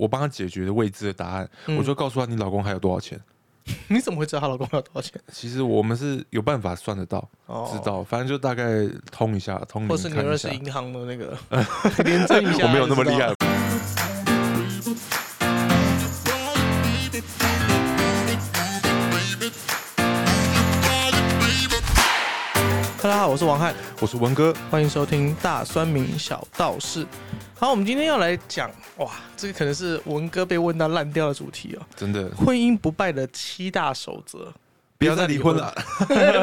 我帮他解决未知的答案，嗯我就告诉他你老公还有多少钱。你怎么会知道她老公有多少钱？其实我们是有办法算得到，哦知，道，反正就大概通一下，通或灵看一下或是你认识。银行的那个连征一下，我没有那么厉害。大家好，我是王翰，我是文哥，欢迎收听大酸民小道士。好，我们今天要来讲，哇，这个可能是文哥被问到烂掉的主题哦，真的婚姻不败的七大守则。不要再离婚了。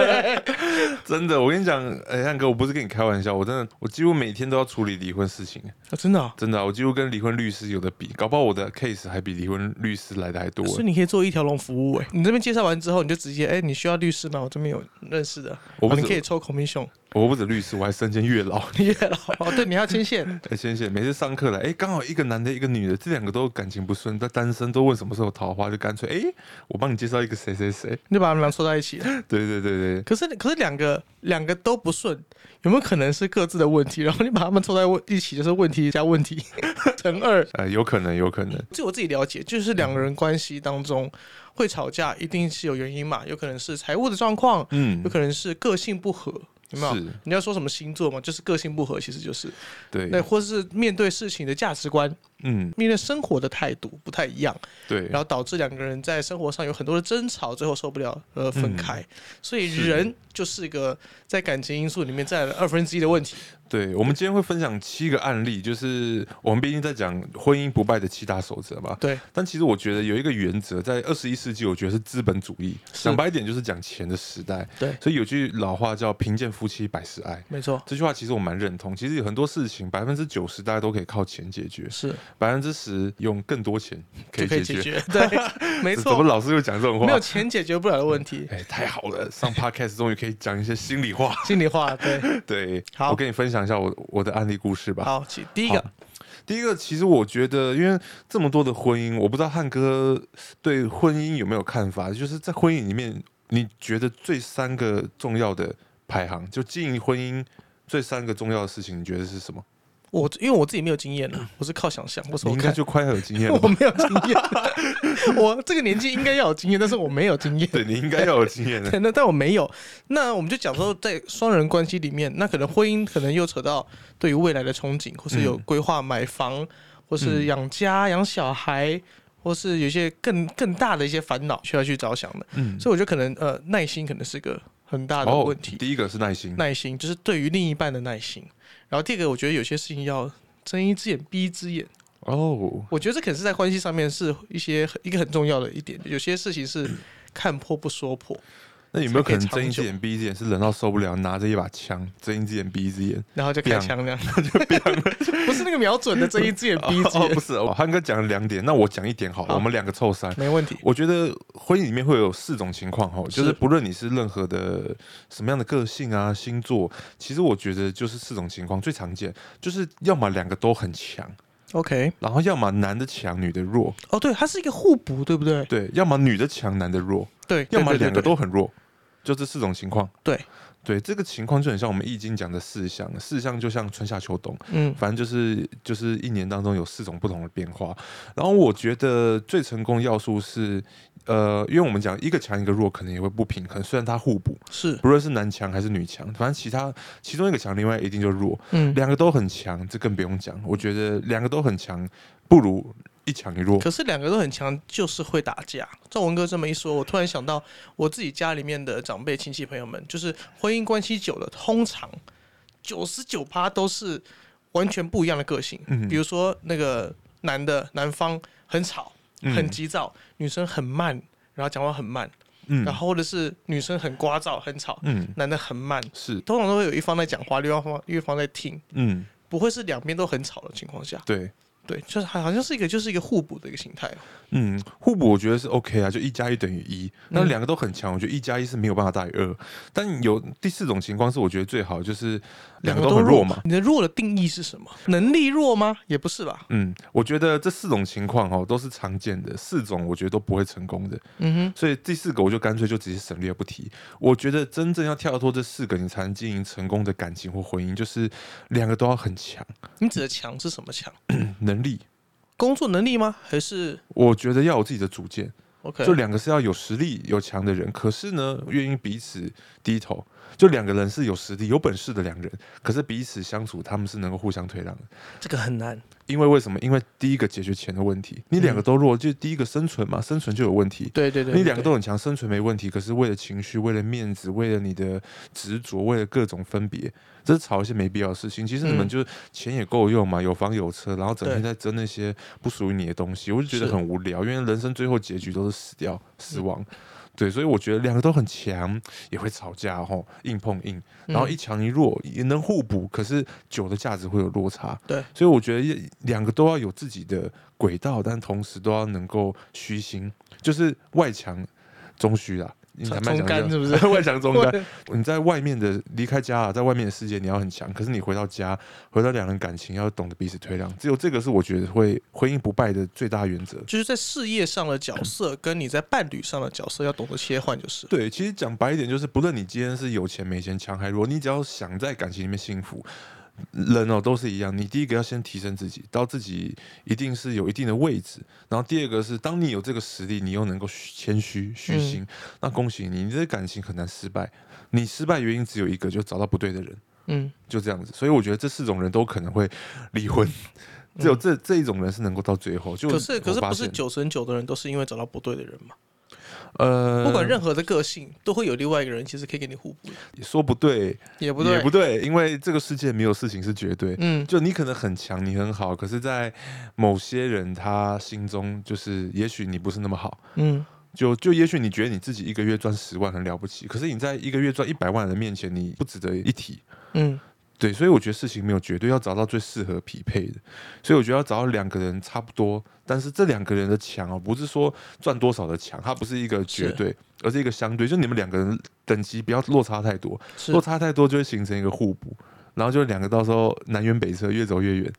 真的，我跟你讲，哎、汉哥，我不是跟你开玩笑，我真的，我几乎每天都要处理离婚事情，啊，真的、啊，真的啊、我几乎跟离婚律师有的比，搞不好我的 case 还比离婚律师来的还多。所以你可以做一条龙服务哎、你这边介绍完之后，你就直接哎、你需要律师吗？我这边有认识的，我不止哦你可以抽 commission。我不止律师，我还身兼月老。月老哦，对，你还要牵线，哎，先生，每次上课来，哎，刚好一个男的，一个女的，这两个都感情不顺，但单身，都问什么时候桃花，就干脆，哎，我帮你介绍一个谁谁谁。你就把他们俩凑在一起了。对对对对，可是可是两个两个都不顺，有没有可能是各自的问题？然后你把他们凑在一起，就是问题加问题 乘二。呃，有可能，有可能，据我自己了解，就是两个人关系当中会吵架，一定是有原因嘛？有可能是财务的状况，嗯有，可能是个性不合，有没有？你要说什么星座嘛？就是个性不合，其实就是对，那或是面对事情的价值观、嗯，面对生活的态度不太一样，对，然后导致两个人在生活上有很多的争吵，最后受不了而分开。所以人就是一个在感情因素里面占了二分之一的问题。对，我们今天会分享七个案例，就是我们毕竟在讲婚姻不败的七大守则嘛。对，但其实我觉得有一个原则，在二十一世纪，我觉得是资本主义。讲白一点，就是讲钱的时代。对所以有句老话叫“贫贱夫妻百事哀没错”，，这句话其实我蛮认同。其实有很多事情，百分之九十大家都可以靠钱解决，是百分之十用更多钱可以解决。解决。对，没怎么错，老师又讲这种话没有？钱解决不了的问题。哎，太好了，上 podcast 终于可以讲一些心里话。心里话，对，对，好我跟你分享一下我我的案例故事吧。好，请第一个第一个，其实我觉得，因为这么多的婚姻，我不知道汉哥对婚姻有没有看法？就是在婚姻里面，你觉得最三个重要的排行，就经营婚姻最三个重要的事情，你觉得是什么？我因为我自己没有经验呢，我是靠想象，我你应该。就快要有经验了我吧？没有经验，我这个年纪应该要有经验，但是我没有经验。对你应该要有经验的。对，那但我没有。那我们就讲说，在双人关系里面，那可能婚姻可能又扯到对于未来的憧憬，或是有嗯规划买房，或是养家、养小孩，或是有一些更更大的一些烦恼需要去着想的。嗯，所以我觉得可能呃，耐心可能是个很大的哦问题。第一个是耐心，耐心就是对于另一半的耐心。然后第二个，我觉得有些事情要睁一只眼闭一只眼。哦，我觉得这可能是在关系上面是一些很一个很重要的一点。有些事情是看破不说破，那有没有可能睁一只眼闭一只眼，是冷到受不了，拿着一把枪，睁一只眼闭一只眼？然后就开枪那样，不是那个瞄准的睁一只眼闭一只哦，眼不，是，哦 汉哥讲了两点，那我讲一点好我们两个凑三。没问题。我觉得婚姻里面会有四种情况哈，就是是不论你是任何的什么样的个性啊、星座，其实我觉得就是四种情况最常见，就是要么两个都很强，OK，然后要么男的强，女的弱，哦，对，它是一个互补，对不对？对，要么女的强，男的弱，对，要么两个都很弱，就这四种情况。对，对，这个情况就很像我们易经讲的四象，四象就像春夏秋冬，嗯，反正就是就是一年当中有四种不同的变化。然后我觉得最成功的要素是，呃，因为我们讲一个强一个弱，可能也会不平衡。虽然它互补，是，不论是男强还是女强，反正其他其中一个强，另外一定就弱。嗯。两个都很强，这更不用讲。我觉得两个都很强，不如一强一弱。可是两个都很强，就是会打架。照文哥这么一说，我突然想到我自己家里面的长辈亲戚朋友们，就是婚姻关系久了，通常九十九趴都是完全不一样的个性。嗯比如说那个男的男方很吵、嗯很急躁，女生很慢，然后讲话很慢，嗯然后或者是女生很聒噪、很吵，嗯男的很慢。是通常都会有一方在讲话，另外一方另一方在听，嗯不会是两边都很吵的情况下。对。对，就是好好像是一个就是一个互补的一个形态哦。嗯，互补我觉得是 OK 啊，就一加一等于一。那嗯两个都很强，我觉得一加一是没有办法大于二。但有第四种情况是我觉得最好，就是两个都很弱嘛。你的弱的定义是什么？能力弱吗？也不是吧。嗯，我觉得这四种情况哦都是常见的，四种我觉得都不会成功的。嗯哼所以第四个我就干脆就直接省略不提。我觉得真正要跳脱这四个，你才能经营成功的感情或婚姻，就是两个都要很强，你指的强是什么强？能力工作能力吗？还是我觉得要有自己的主见，OK？就两个是要有实力、有强的人，可是呢，愿意彼此低头。就两个人是有实力、有本事的两人，可是彼此相处，他们是能够互相退让的。这个很难。因为为什么？因为第一个解决钱的问题，你两个都弱，就第一个生存嘛，生存就有问题。对对对，你两个都很强，生存没问题，可是为了情绪、为了面子、为了你的执着、为了各种分别，这是吵一些没必要的事情。其实你们就是钱也够用嘛，有房有车，然后整天在争那些不属于你的东西，我就觉得很无聊。因为人生最后结局都是死掉、死亡。对，所以我觉得两个都很强，也会吵架吼，硬碰硬，然后嗯一强一弱也能互补，可是酒的价值会有落差。对，所以我觉得两个都要有自己的轨道，但同时都要能够虚心，就是外强中虚啦。你坦白中讲干是不是 外强中干。你在外面的离开家啊，在外面的世界你要很强，可是你回到家，回到两人感情要懂得彼此退让，只有这个是我觉得会婚姻不败的最大原则。就是在事业上的角色，跟你在伴侣上的角色要懂得切换，就是。对，其实讲白一点，就是不论你今天是有钱没钱、强还弱，你只要想在感情里面幸福，人哦都是一样。你第一个要先提升自己，到自己一定是有一定的位置，然后第二个是当你有这个实力，你又能够谦虚虚心，那恭喜你，你这感情很难失败。你失败原因只有一个，就找到不对的人，嗯，就这样子。所以我觉得这四种人都可能会离婚。只有这这一种人是能够到最后，就可是可是不是九成九的人都是因为找到不对的人嘛？呃，不管任何的个性，都会有另外一个人，其实可以给你互补你，说不对，也不对，也不对，因为这个世界没有事情是绝对。嗯，就你可能很强，你很好，可是，在某些人他心中，就是也许你不是那么好。嗯，就就也许你觉得你自己一个月赚十万很了不起，可是你在一个月赚一百万人面前，你不值得一提。嗯，对，所以我觉得事情没有绝对，要找到最适合匹配的。所以我觉得要找到两个人差不多，但是这两个人的强哦，不是说赚多少的强，它不是一个绝对，而是一个相对。就你们两个人等级不要落差太多，落差太多就会形成一个互补，然后就两个到时候南辕北辙，越走越远。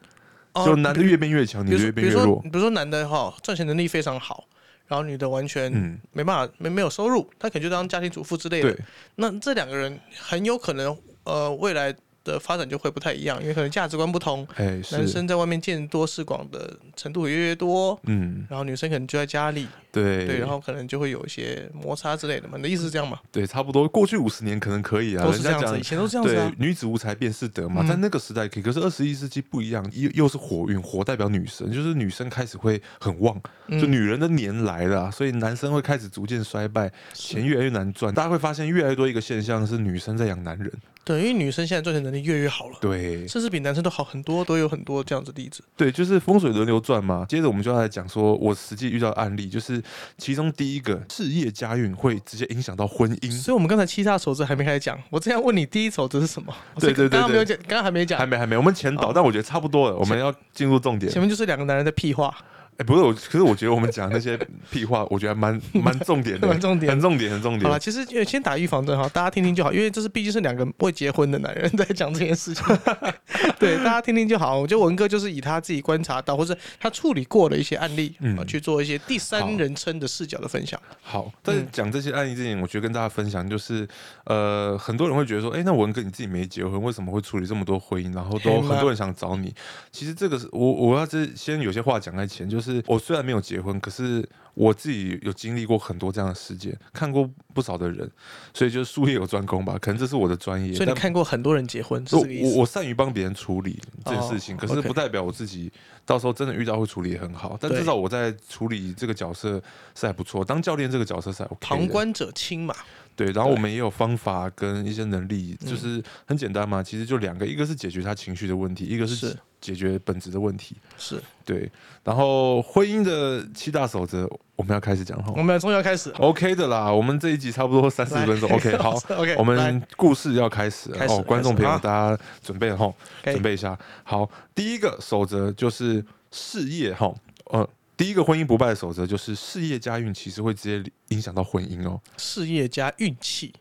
哦就男的越变越强，女的越变越弱。比如说男的哈赚钱能力非常好，然后女的完全嗯，没办法没没有收入，他可能就当家庭主妇之类的对。那这两个人很有可能呃未来的发展就会不太一样，因为可能价值观不同，哎，男生在外面见多识广的程度也越来越多。嗯，然后女生可能就在家里，对，对，然后可能就会有一些摩擦之类的嘛。你的意思是这样吗？对，差不多。过去五十年可能可以啊，都是这样子，以前都是这样子。女子无才便是德嘛，嗯在那个时代可以，可是二十一世纪不一样，又又是火运，火代表女生，就是女生开始会很旺，就嗯女人的年来了啊、所以男生会开始逐渐衰败，钱越来越难赚。大家会发现越来越多一个现象是女生在养男人，对，因为女生现在赚钱能力越来越好了，对甚至比男生都好很多，都有很多这样子例子。对，就是风水轮流转嘛。接着我们就要来讲说，我实际遇到的案例，就是其中第一个事业家运会直接影响到婚姻，所以我们刚才七大守则还没开始讲，我这样问你第一守则是什么？对对对对刚刚没有讲，刚刚还没讲还。没还没，我们前导，哦但我觉得差不多了，我们要进入重点。前面就是两个男人的屁话，哎、不是我，可是我觉得我们讲那些屁话，我觉得还蛮蛮重点的，蛮重点很重点，很重点好了，其实呃先打预防针哈，大家听听就好，因为这是毕竟是两个未结婚的男人在讲这件事情，对，大家听听就好。我觉得文哥就是以他自己观察到或者他处理过的一些案例，嗯啊，去做一些第三人称的视角的分享。好，但是讲这些案例之前，我觉得跟大家分享就是，呃，很多人会觉得说，哎、那文哥你自己没结婚，为什么会处理这么多婚姻，然后都很多人想找你？其实这个是我我要是先有些话讲在前，就是我虽然没有结婚，可是我自己有经历过很多这样的事件，看过不少的人，所以就是术业有专攻吧，可能这是我的专业。所以你看过很多人结婚，是我这个意思？我我善于帮别人处理这件事情，哦可是不代表我自己到时候真的遇到会处理很好。但至少我在处理这个角色是还不错，当教练这个角色是还 OK 旁观者清嘛，对，然后我对们也有方法跟一些能力，嗯就是很简单嘛，其实就两个，一个是解决他情绪的问题，一个是是解决本质的问题。是对，然后婚姻的七大守则，我们要开始讲哈我。们终于要开始。OK 的啦，我们这一集差不多三四十分钟。OK，好，，OK，我来们故事要开始哦，观众朋友大家准备了哈，可以准备一下。好，第一个守则就是事业哈，呃，第一个婚姻不败的守则就是事业加运其实会直接影响到婚姻哦。事业加运气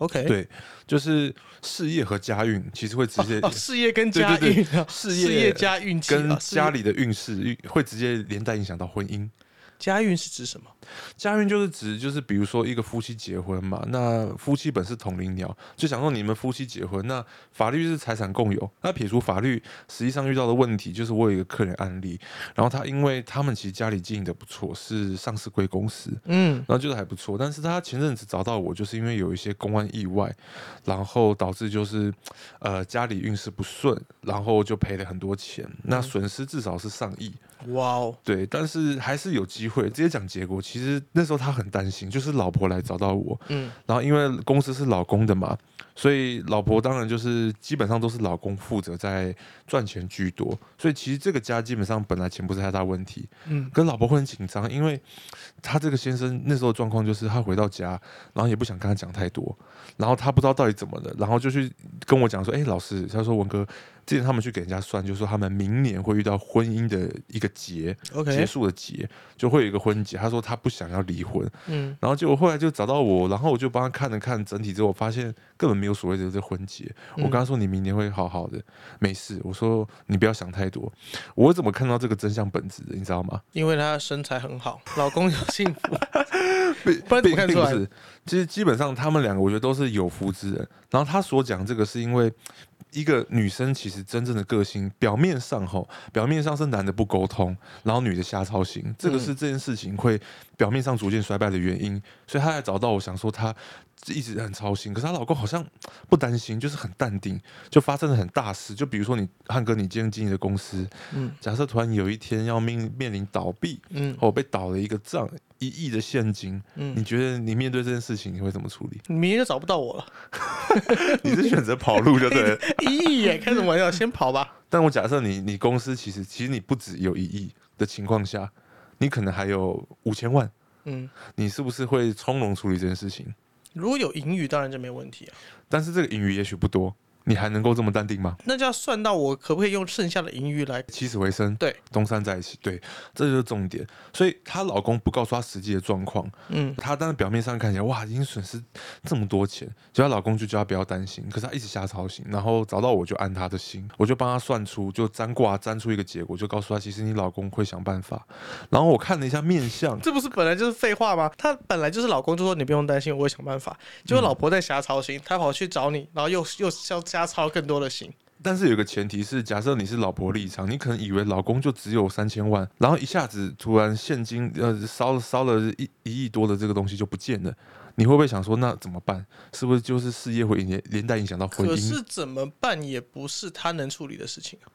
，OK，对，就是事业和家运其实会直接哦，事业跟家运啊，事业事业加运气跟家里的运势运会直接连带影响到婚姻。家运是指什么？家运就是指就是比如说一个夫妻结婚嘛，那夫妻本是同林鸟，就想说你们夫妻结婚，那法律是财产共有。那撇除法律，实际上遇到的问题就是我有一个客人案例，然后他因为他们其实家里经营的不错，是上市贵公司，嗯然后觉得还不错，但是他前阵子找到我，就是因为有一些公安意外，然后导致就是呃家里运势不顺，然后就赔了很多钱，那损失至少是上亿。哇哦，对，但是还是有机会。直接讲结果，其实那时候他很担心，就是老婆来找到我，嗯。然后因为公司是老公的嘛，所以老婆当然就是基本上都是老公负责在赚钱居多，所以其实这个家基本上本来钱不是太大问题，嗯。跟老婆会很紧张，因为他这个先生那时候状况就是他回到家，然后也不想跟他讲太多，然后他不知道到底怎么了，然后就去跟我讲说，哎、老师，他说文哥，之前他们去给人家算，就说他们明年会遇到婚姻的一个结，结束的结，就会有一个婚结。他说他不想要离婚，嗯然后结果后来就找到我，然后我就帮他看了看整体之后，我发现根本没有所谓的这婚结。我跟他说你明年会好好的，没事。我说你不要想太多。我怎么看到这个真相本质的，你知道吗？因为他的身材很好，老公有幸福，并 不然怎么看出来其实基本上他们两个我觉得都是有福之人。然后他所讲这个是因为。一个女生其实真正的个性，表面上吼，表面上是男的不沟通，然后女的瞎操心，这个是这件事情会表面上逐渐衰败的原因。所以她才找到我，想说她一直很操心，可是她老公好像不担心，就是很淡定。就发生了很大事，就比如说你汉哥，你今天经营的公司，嗯假设突然有一天要面面临倒闭，嗯或被倒了一个账，一亿的现金，嗯你嗯，觉得你面对这件事情你会怎么处理？你明天就找不到我了，你是选择跑路就对了。一亿耶，开什么玩笑，先跑吧。但我假设你你公司其实其实你不只有一亿的情况下，你可能还有五千万，嗯，你是不是会从容处理这件事情？如果有盈余，当然就没问题啊。但是这个盈余也许不多，你还能够这么淡定吗？那就要算到我可不可以用剩下的盈余来，起死回生，对，东山再起，对，这就是重点。所以她老公不告诉她实际的状况，嗯她当然表面上看起来哇，已经损失这么多钱，结果她老公就叫她不要担心，可是她一直瞎操心，然后找到我就安她的心，我就帮她算出，就占卦占出一个结果，就告诉她其实你老公会想办法。然后我看了一下面相，这不是本来就是废话吗？他本来就是老公就说你不用担心，我会想办法。结果老婆在瞎操心，他跑去找你，然后又又要瞎操更多的心。但是有个前提是，假设你是老婆立场，你可能以为老公就只有三千万，然后一下子突然现金呃烧了烧了一一亿多的这个东西就不见了，你会不会想说那怎么办？是不是就是事业会连连带影响到婚姻？可是怎么办也不是他能处理的事情啊。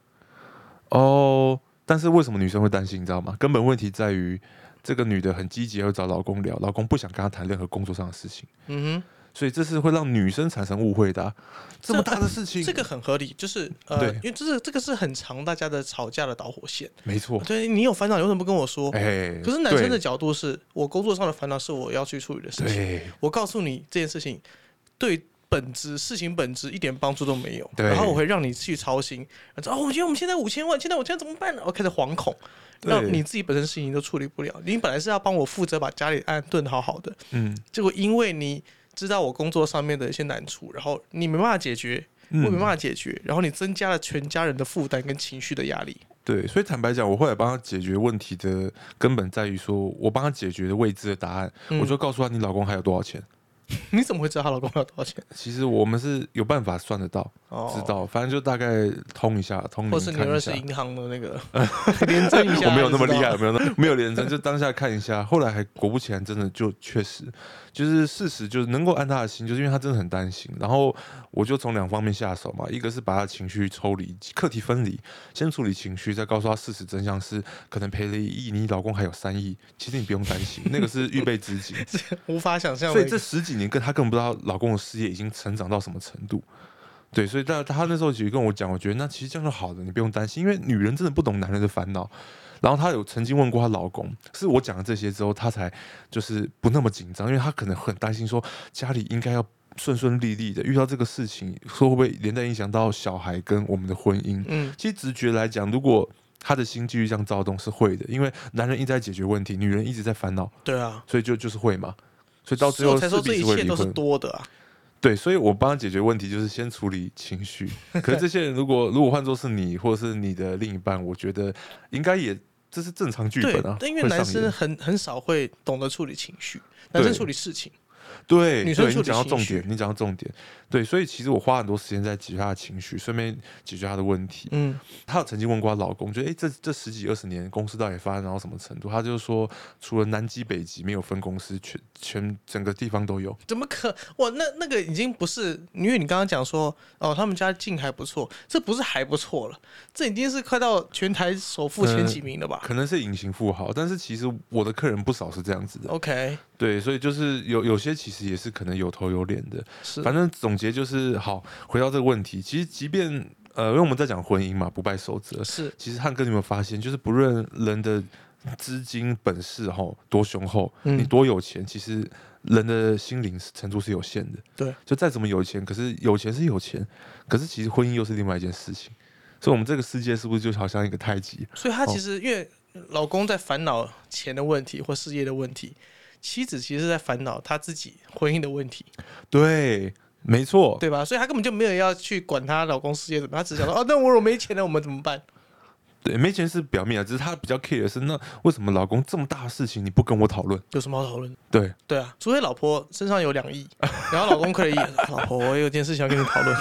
哦，但是为什么女生会担心？你知道吗？根本问题在于这个女的很积极，要找老公聊，老公不想跟她谈任何工作上的事情，嗯所以这是会让女生产生误会的啊、这么大的事情，这个很合理，就是呃对，因为这是这个是很长大家的吵架的导火线。没错。对你有烦恼，你为什么不跟我说？哎，可是男生的角度是我工作上的烦恼是我要去处理的事情。我告诉你这件事情对本质事情本质一点帮助都没有，然后我会让你去操心，然后哦，我觉得我们现在五千万，现在我现在怎么办呢？我开始惶恐，对让你自己本身事情都处理不了。你本来是要帮我负责把家里安顿好好的，嗯，结果因为你知道我工作上面的一些难处，然后你没办法解决，我嗯没办法解决，然后你增加了全家人的负担跟情绪的压力。对，所以坦白讲，我后来帮他解决问题的根本在于说，我帮他解决的未知的答案，嗯我就告诉他你老公还有多少钱。你怎么会知道她老公要多少钱？其实我们是有办法算得到，哦知，道，反正就大概通一下，通一下是你认识。银行的那个 连征一下，我没有那么厉害，没有那没有连针，就当下看一下，后来还果不其然，真的就确实就是事实，就是能够安他的心，就是因为他真的很担心。然后我就从两方面下手嘛，一个是把他的情绪抽离、课题分离，先处理情绪，再告诉他事实真相是可能赔了一亿，你老公还有三亿，其实你不用担心，那个是预备资金。无法想象的所以一个。这十几年，跟她根本不知道老公的事业已经成长到什么程度。对，所以他他那时候其实跟我讲，我觉得那其实这样就好了，你不用担心，因为女人真的不懂男人的烦恼。然后她有曾经问过她老公，是我讲了这些之后，她才就是不那么紧张，因为她可能很担心说家里应该要顺顺利利的，遇到这个事情，说会不会连带影响到小孩跟我们的婚姻？嗯，其实直觉来讲，如果她的心继续这样躁动，是会的，因为男人一直在解决问题，女人一直在烦恼，对啊，所以就就是会嘛。所以到最后我才说这一切都是。多的啊。对，所以我帮他解决问题，就是先处理情绪。可是这些人如果如果换作是你，或者是你的另一半，我觉得应该也这是正常剧对本啊，，但因为男生很很少会懂得处理情绪，男生处理事情。对，女生处对你讲到重点，你讲到重点，对，所以其实我花很多时间在解决她的情绪，顺便解决她的问题。嗯，她有曾经问过她老公，就诶，这这十几二十年公司到底发展到什么程度？她就说，除了南极北极没有分公司，全全整个地方都有。怎么可哇？那那个已经不是，因为你刚刚讲说哦，他们家境还不错，这不是还不错了，这已经是快到全台首富前几名了吧、可能是隐形富豪，但是其实我的客人不少是这样子的，o k 对，所以就是有有些其实也是可能有头有脸的，是，反正总结就是好，回到这个问题，其实即便呃，因为我们在讲婚姻嘛，不败守则，是其实汉哥，你有没有发现，就是不论人的资金本事哈多雄厚，嗯你多有钱，其实人的心灵是程度是有限的。对，就再怎么有钱，可是有钱是有钱，可是其实婚姻又是另外一件事情。所以，我们这个世界是不是就好像一个太极？所以他其实因为老公在烦恼钱的问题或事业的问题，妻子其实是在烦恼她自己婚姻的问题，对，没错，对吧？所以她根本就没有要去管她老公事业怎么样，她只想说哦，那我如果没钱了，我们怎么办？对，没钱是表面啊，只是她比较 care 的是，那为什么老公这么大的事情你不跟我讨论？有什么好讨论？对，对啊，除非老婆身上有两亿，然后老公可以，老婆我有件事情要跟你讨论，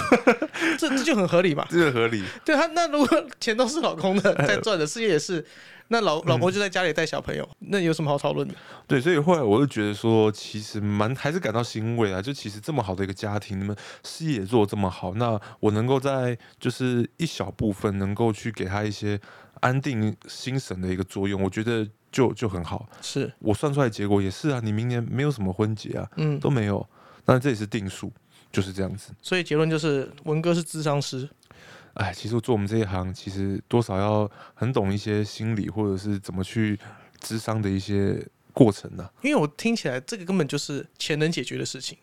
这这就很合理嘛。这个合理。对他，那如果钱都是老公的在赚的，事业也是，那老嗯老婆就在家里带小朋友，那有什么好讨论的？对，所以后来我就觉得说，其实蛮还是感到欣慰啊。就其实这么好的一个家庭，你们事业也做得这么好，那我能够在就是一小部分能够去给他一些安定心神的一个作用，我觉得就就很好。是，我算出来结果也是啊，你明年没有什么婚结啊，嗯，都没有，那这也是定数，就是这样子。所以结论就是文哥是智商师，哎，其实做我们这一行，其实多少要很懂一些心理，或者是怎么去智商的一些过程呢、因为我听起来这个根本就是钱能解决的事情。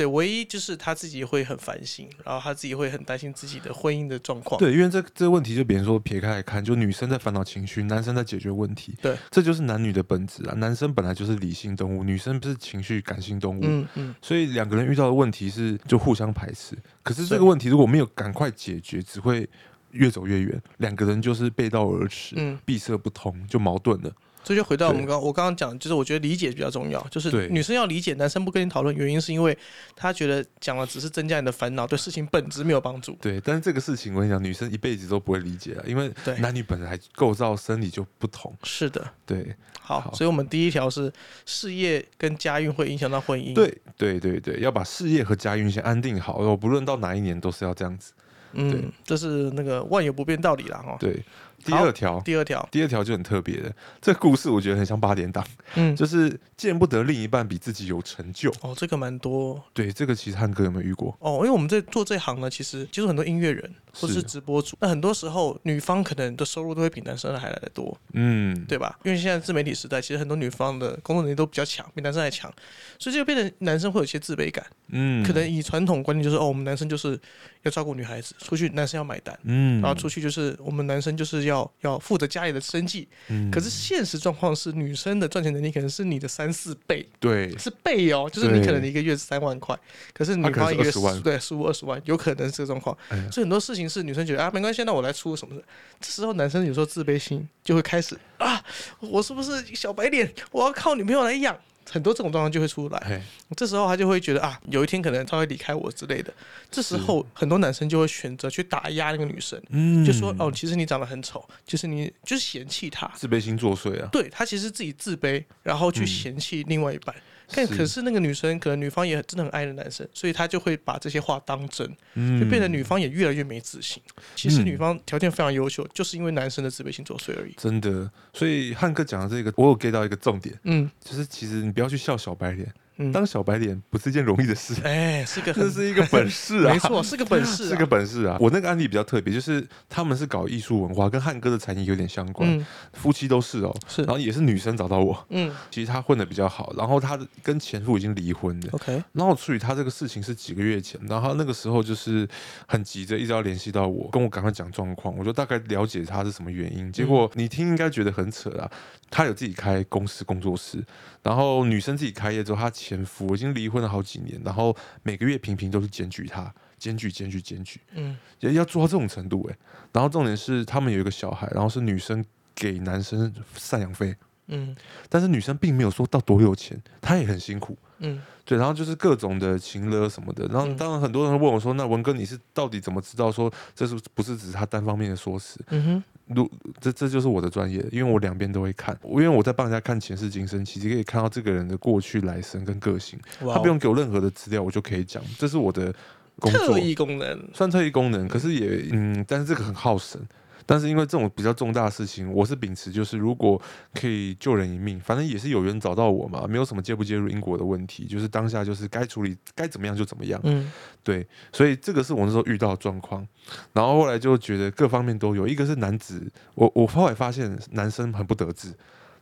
对，唯一就是他自己会很烦心，然后他自己会很担心自己的婚姻的状况。对，因为这这个问题就别人说撇开来看，就女生在烦恼情绪，男生在解决问题。对，这就是男女的本质啊。男生本来就是理性动物，女生不是情绪感性动物，嗯嗯，所以两个人遇到的问题是就互相排斥。可是这个问题如果没有赶快解决，只会越走越远，两个人就是背道而驰，嗯，闭塞不通，就矛盾了。这就回到我们刚我刚刚讲，就是我觉得理解比较重要，就是女生要理解，男生不跟你讨论，原因是因为他觉得讲了只是增加你的烦恼，对事情本质没有帮助。对，但是这个事情我跟你讲，女生一辈子都不会理解啊，因为男女本来构造生理就不同。是的，对，好，好所以我们第一条是事业跟家运会影响到婚姻。，对，对，对，对，要把事业和家运先安定好，我不论到哪一年都是要这样子。嗯，这是那个万有不变道理啦哈。对，第二条，第二条，第二条就很特别的，这个故事我觉得很像八点档，嗯，就是见不得另一半比自己有成就。哦，这个蛮多对，这个其实汉哥有没有遇过？哦，因为我们在做这行呢，其实接触很多音乐人或是是直播主，那很多时候女方可能的收入都会比男生还来的多，嗯，对吧？因为现在自媒体时代，其实很多女方的工作能力都比较强，比男生还强，所以这就变成男生会有一些自卑感。嗯，可能以传统观念就是哦，我们男生就是要照顾女孩子，出去男生要买单，嗯，然后出去就是我们男生就是要要负责家里的生计。嗯，可是现实状况是，女生的赚钱能力可能是你的三四倍，对，是倍哦，就是你可能一个月三万块，可是女方一个月20万对十五二十万，有可能是这个状况。哎所以很多事情是女生觉得啊没关系，那我来出什么的。这时候男生有时候自卑心就会开始啊，我是不是小白脸？我要靠女朋友来养。很多这种状况就会出来，哎，这时候他就会觉得啊，有一天可能他会离开我之类的。这时候很多男生就会选择去打压那个女生，嗯，就说哦，其实你长得很丑，就是你就是嫌弃她，自卑心作祟啊，对他其实自己自卑，然后去嗯。嫌弃另外一半。但可是那个女生，可能女方也真的很爱的男生，所以她就会把这些话当真，嗯。就变得女方也越来越没自信。其实嗯。女方条件非常优秀，就是因为男生的自卑心作祟而已。真的，所以汉哥讲的这个，我有 get 到一个重点，嗯。就是其实你不要去笑小白脸，嗯，当小白脸不是一件容易的事，哎，是个这很是一个本事啊，没错，是个本事、啊，是个本事啊！我那个案例比较特别，就是他们是搞艺术文化，跟汉哥的产业有点相关，嗯。夫妻都是哦。是。然后也是女生找到我，嗯。其实她混的比较好，然后她的跟前夫已经离婚了。，OK，然后处理她这个事情是几个月前，然后那个时候就是很急着，一直要联系到我，跟我赶快讲状况，我就大概了解她是什么原因。结果你听应该觉得很扯啊，她有自己开公司工作室，然后女生自己开业之后，她前夫已经离婚了好几年，然后每个月频频都是检举她，检举检举检举，嗯。要要做到这种程度哎、然后重点是他们有一个小孩，然后是女生给男生赡养费，嗯。但是女生并没有说到多有钱，她也很辛苦。嗯。对，然后就是各种的情勒什么的，然后嗯。当然很多人问我说：“那文哥你是到底怎么知道说这是不是只是他单方面的说辞？嗯哼，如这这就是我的专业，因为我两边都会看，因为我在帮人家看前世今生，其实可以看到这个人的过去来生跟个性，他不用给我任何的资料，我就可以讲，这是我的工作。特，异功能，算特异功能，可是也嗯，但是这个很耗神。但是因为这种比较重大的事情，我是秉持就是如果可以救人一命，反正也是有缘找到我嘛，没有什么介不介入因果的问题，就是当下就是该处理该怎么样就怎么样。嗯。对，所以这个是我那时候遇到的状况，然后后来就觉得各方面都有，一个是男子，我我后来发现男生很不得志，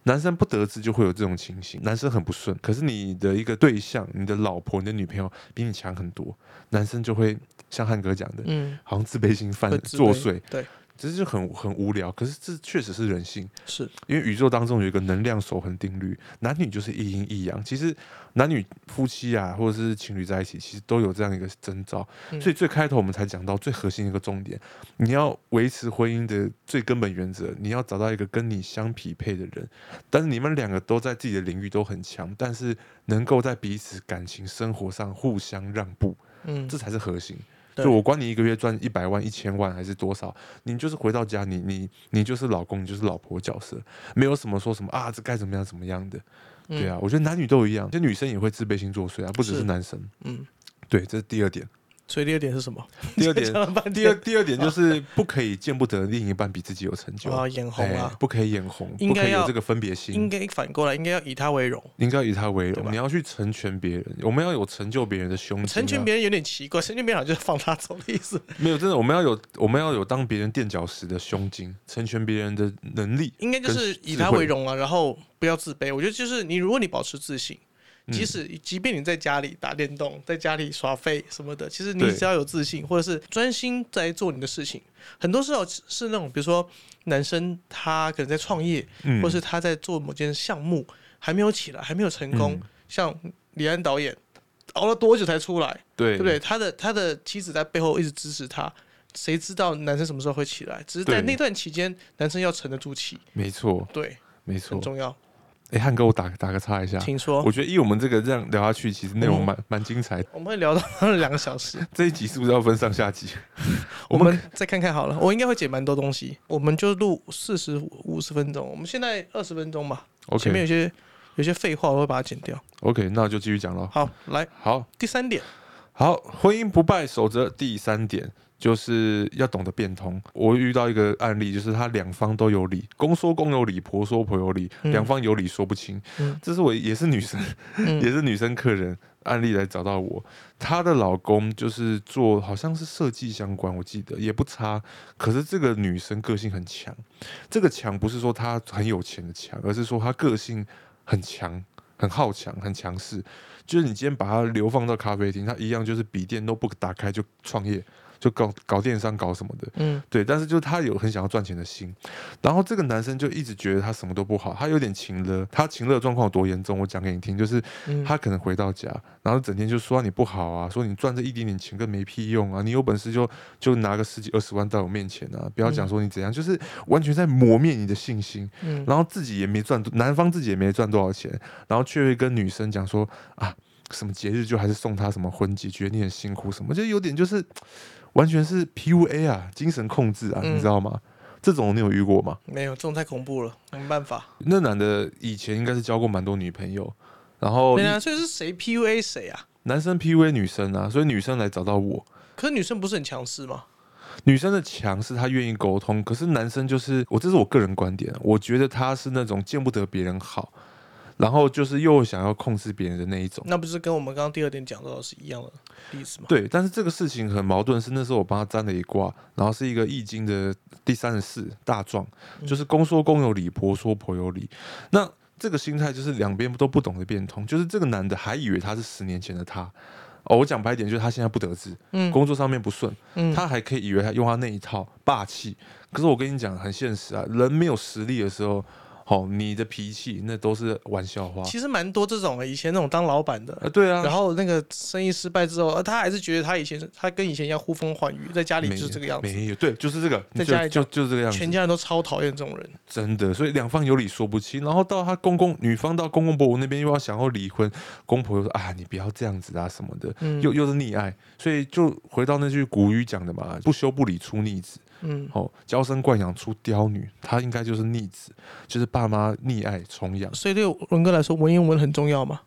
男生不得志就会有这种情形，男生很不顺，可是你的一个对象，你的老婆、你的女朋友比你强很多，男生就会像汉哥讲的，嗯，好像自卑心犯作祟，对，只是就很很无聊，可是这确实是人性。是，因为宇宙当中有一个能量守恒定律，男女就是一阴一阳。其实男女夫妻啊，或者是情侣在一起，其实都有这样一个征兆。嗯所以最开头我们才讲到最核心的一个重点，你要维持婚姻的最根本原则，你要找到一个跟你相匹配的人，但是你们两个都在自己的领域都很强，但是能够在彼此感情生活上互相让步，嗯，这才是核心。对就我管你一个月赚一百万、一千万还是多少，你就是回到家，你你你就是老公，你就是老婆角色，没有什么说什么啊，这该怎么样怎么样的。嗯对啊，我觉得男女都一样，其实女生也会自卑心作祟啊，不只是是男生。嗯，对，这是第二点。所以第二点是什么？第二点 第二第二点就是不可以见不得另一半比自己有成就。啊，眼红哎啊，不可以眼红，应该要不可以有这个分别心应，该反过来，应该要以他为荣。应该要以他为荣。你要去成全别人，我们要有成就别人的胸襟、啊。成全别人有点奇怪，成全别人好像就是放他走的意思。没有真的，我们要有我们要有当别人垫脚石的胸襟，成全别人的能力。应该就是以他为荣啊，然后不要自卑。我觉得就是你，如果你保持自信，嗯即使即便你在家里打电动，在家里耍废什么的，其实你只要有自信，或者是专心在做你的事情。很多时候是那种，比如说男生他可能在创业，嗯或是他在做某件项目还没有起来，还没有成功，嗯像李安导演熬了多久才出来，对对不对？他的他的妻子在背后一直支持他。谁知道男生什么时候会起来？只是在那段期间，男生要沉得住气，没错，对，没错很。重要。哎，汉哥，我打打个岔一下，请说，我觉得依我们这个这样聊下去，其实内容嗯蛮蛮精彩的。我们会聊到两个小时，这一集是不是要分上下集？我 我们们再看看好了。我应该会剪蛮多东西，我们就录四十五十分钟，我们现在二十分钟吧。前面有些有些废话，我会把它剪掉。OK，那就继续讲了。好，来好第三点，好，婚姻不败守则第三点就是要懂得变通。我遇到一个案例，就是他两方都有理，公说公有理，婆说婆有理，嗯两方有理说不清。嗯这是我也是女生，嗯 也是女生客人案例来找到我，她的老公就是做好像是设计相关，我记得也不差。可是这个女生个性很强，这个强不是说她很有钱的强，而是说她个性很强。很好强，很强势，就是你今天把她流放到咖啡厅，她一样就是笔电都不打开就创业，就搞搞电商搞什么的，嗯。对，但是就是他有很想要赚钱的心，然后这个男生就一直觉得他什么都不好，他有点情勒，他情勒的状况有多严重？我讲给你听，就是嗯，他可能回到家，然后整天就说你不好啊，说你赚这一点点钱更没屁用啊，你有本事就就拿个十几二十万到我面前啊，不要讲说你怎样，就是完全在磨灭你的信心，嗯。然后自己也没赚，男方自己也没赚多少钱，然后却会跟女生讲说啊，什么节日就还是送她什么婚戒，觉得你很辛苦什么，就有点就是完全是 PUA 啊，精神控制啊，嗯你知道吗？这种你有遇过吗？没有，这种太恐怖了，没办法。那男的以前应该是交过蛮多女朋友，然后对啊，所以是谁 PUA 谁啊？男生 PUA 女生啊，所以女生来找到我。可是女生不是很强势吗？女生的强势她愿意沟通，可是男生就是我，这是我个人观点，我觉得他是那种见不得别人好，然后就是又想要控制别人的那一种。那不是跟我们刚刚第二点讲到的是一样的意思吗？对，但是这个事情很矛盾，是那时候我帮他占了一卦，然后是一个易经的第三十四大壮，就是公说公有理，婆说婆有理。那这个心态就是两边都不懂得变通，就是这个男的还以为他是十年前的他。哦，我讲白一点，就是他现在不得志，嗯工作上面不顺，嗯，他还可以以为他用他那一套霸气。可是我跟你讲，很现实啊，人没有实力的时候，好，你的脾气那都是玩笑话。其实蛮多这种的，以前那种当老板的，啊，对啊，然后那个生意失败之后，呃他还是觉得他以前他跟以前一样呼风唤雨，在家里没就是这个样子，没有，对，就是这个，在家里就就是这个样子全。家人都超讨厌这种人。真的，所以两方有理说不清，然后到他公公女方到公公婆婆那边又要想要离婚，公婆又说啊你不要这样子啊什么的，嗯又又是溺爱，所以就回到那句古语讲的嘛，不修不理出逆子，嗯，哦，娇生惯养出刁女，她应该就是逆子，就是爸妈溺爱宠养，所以对文哥来说，文言文很重要吗？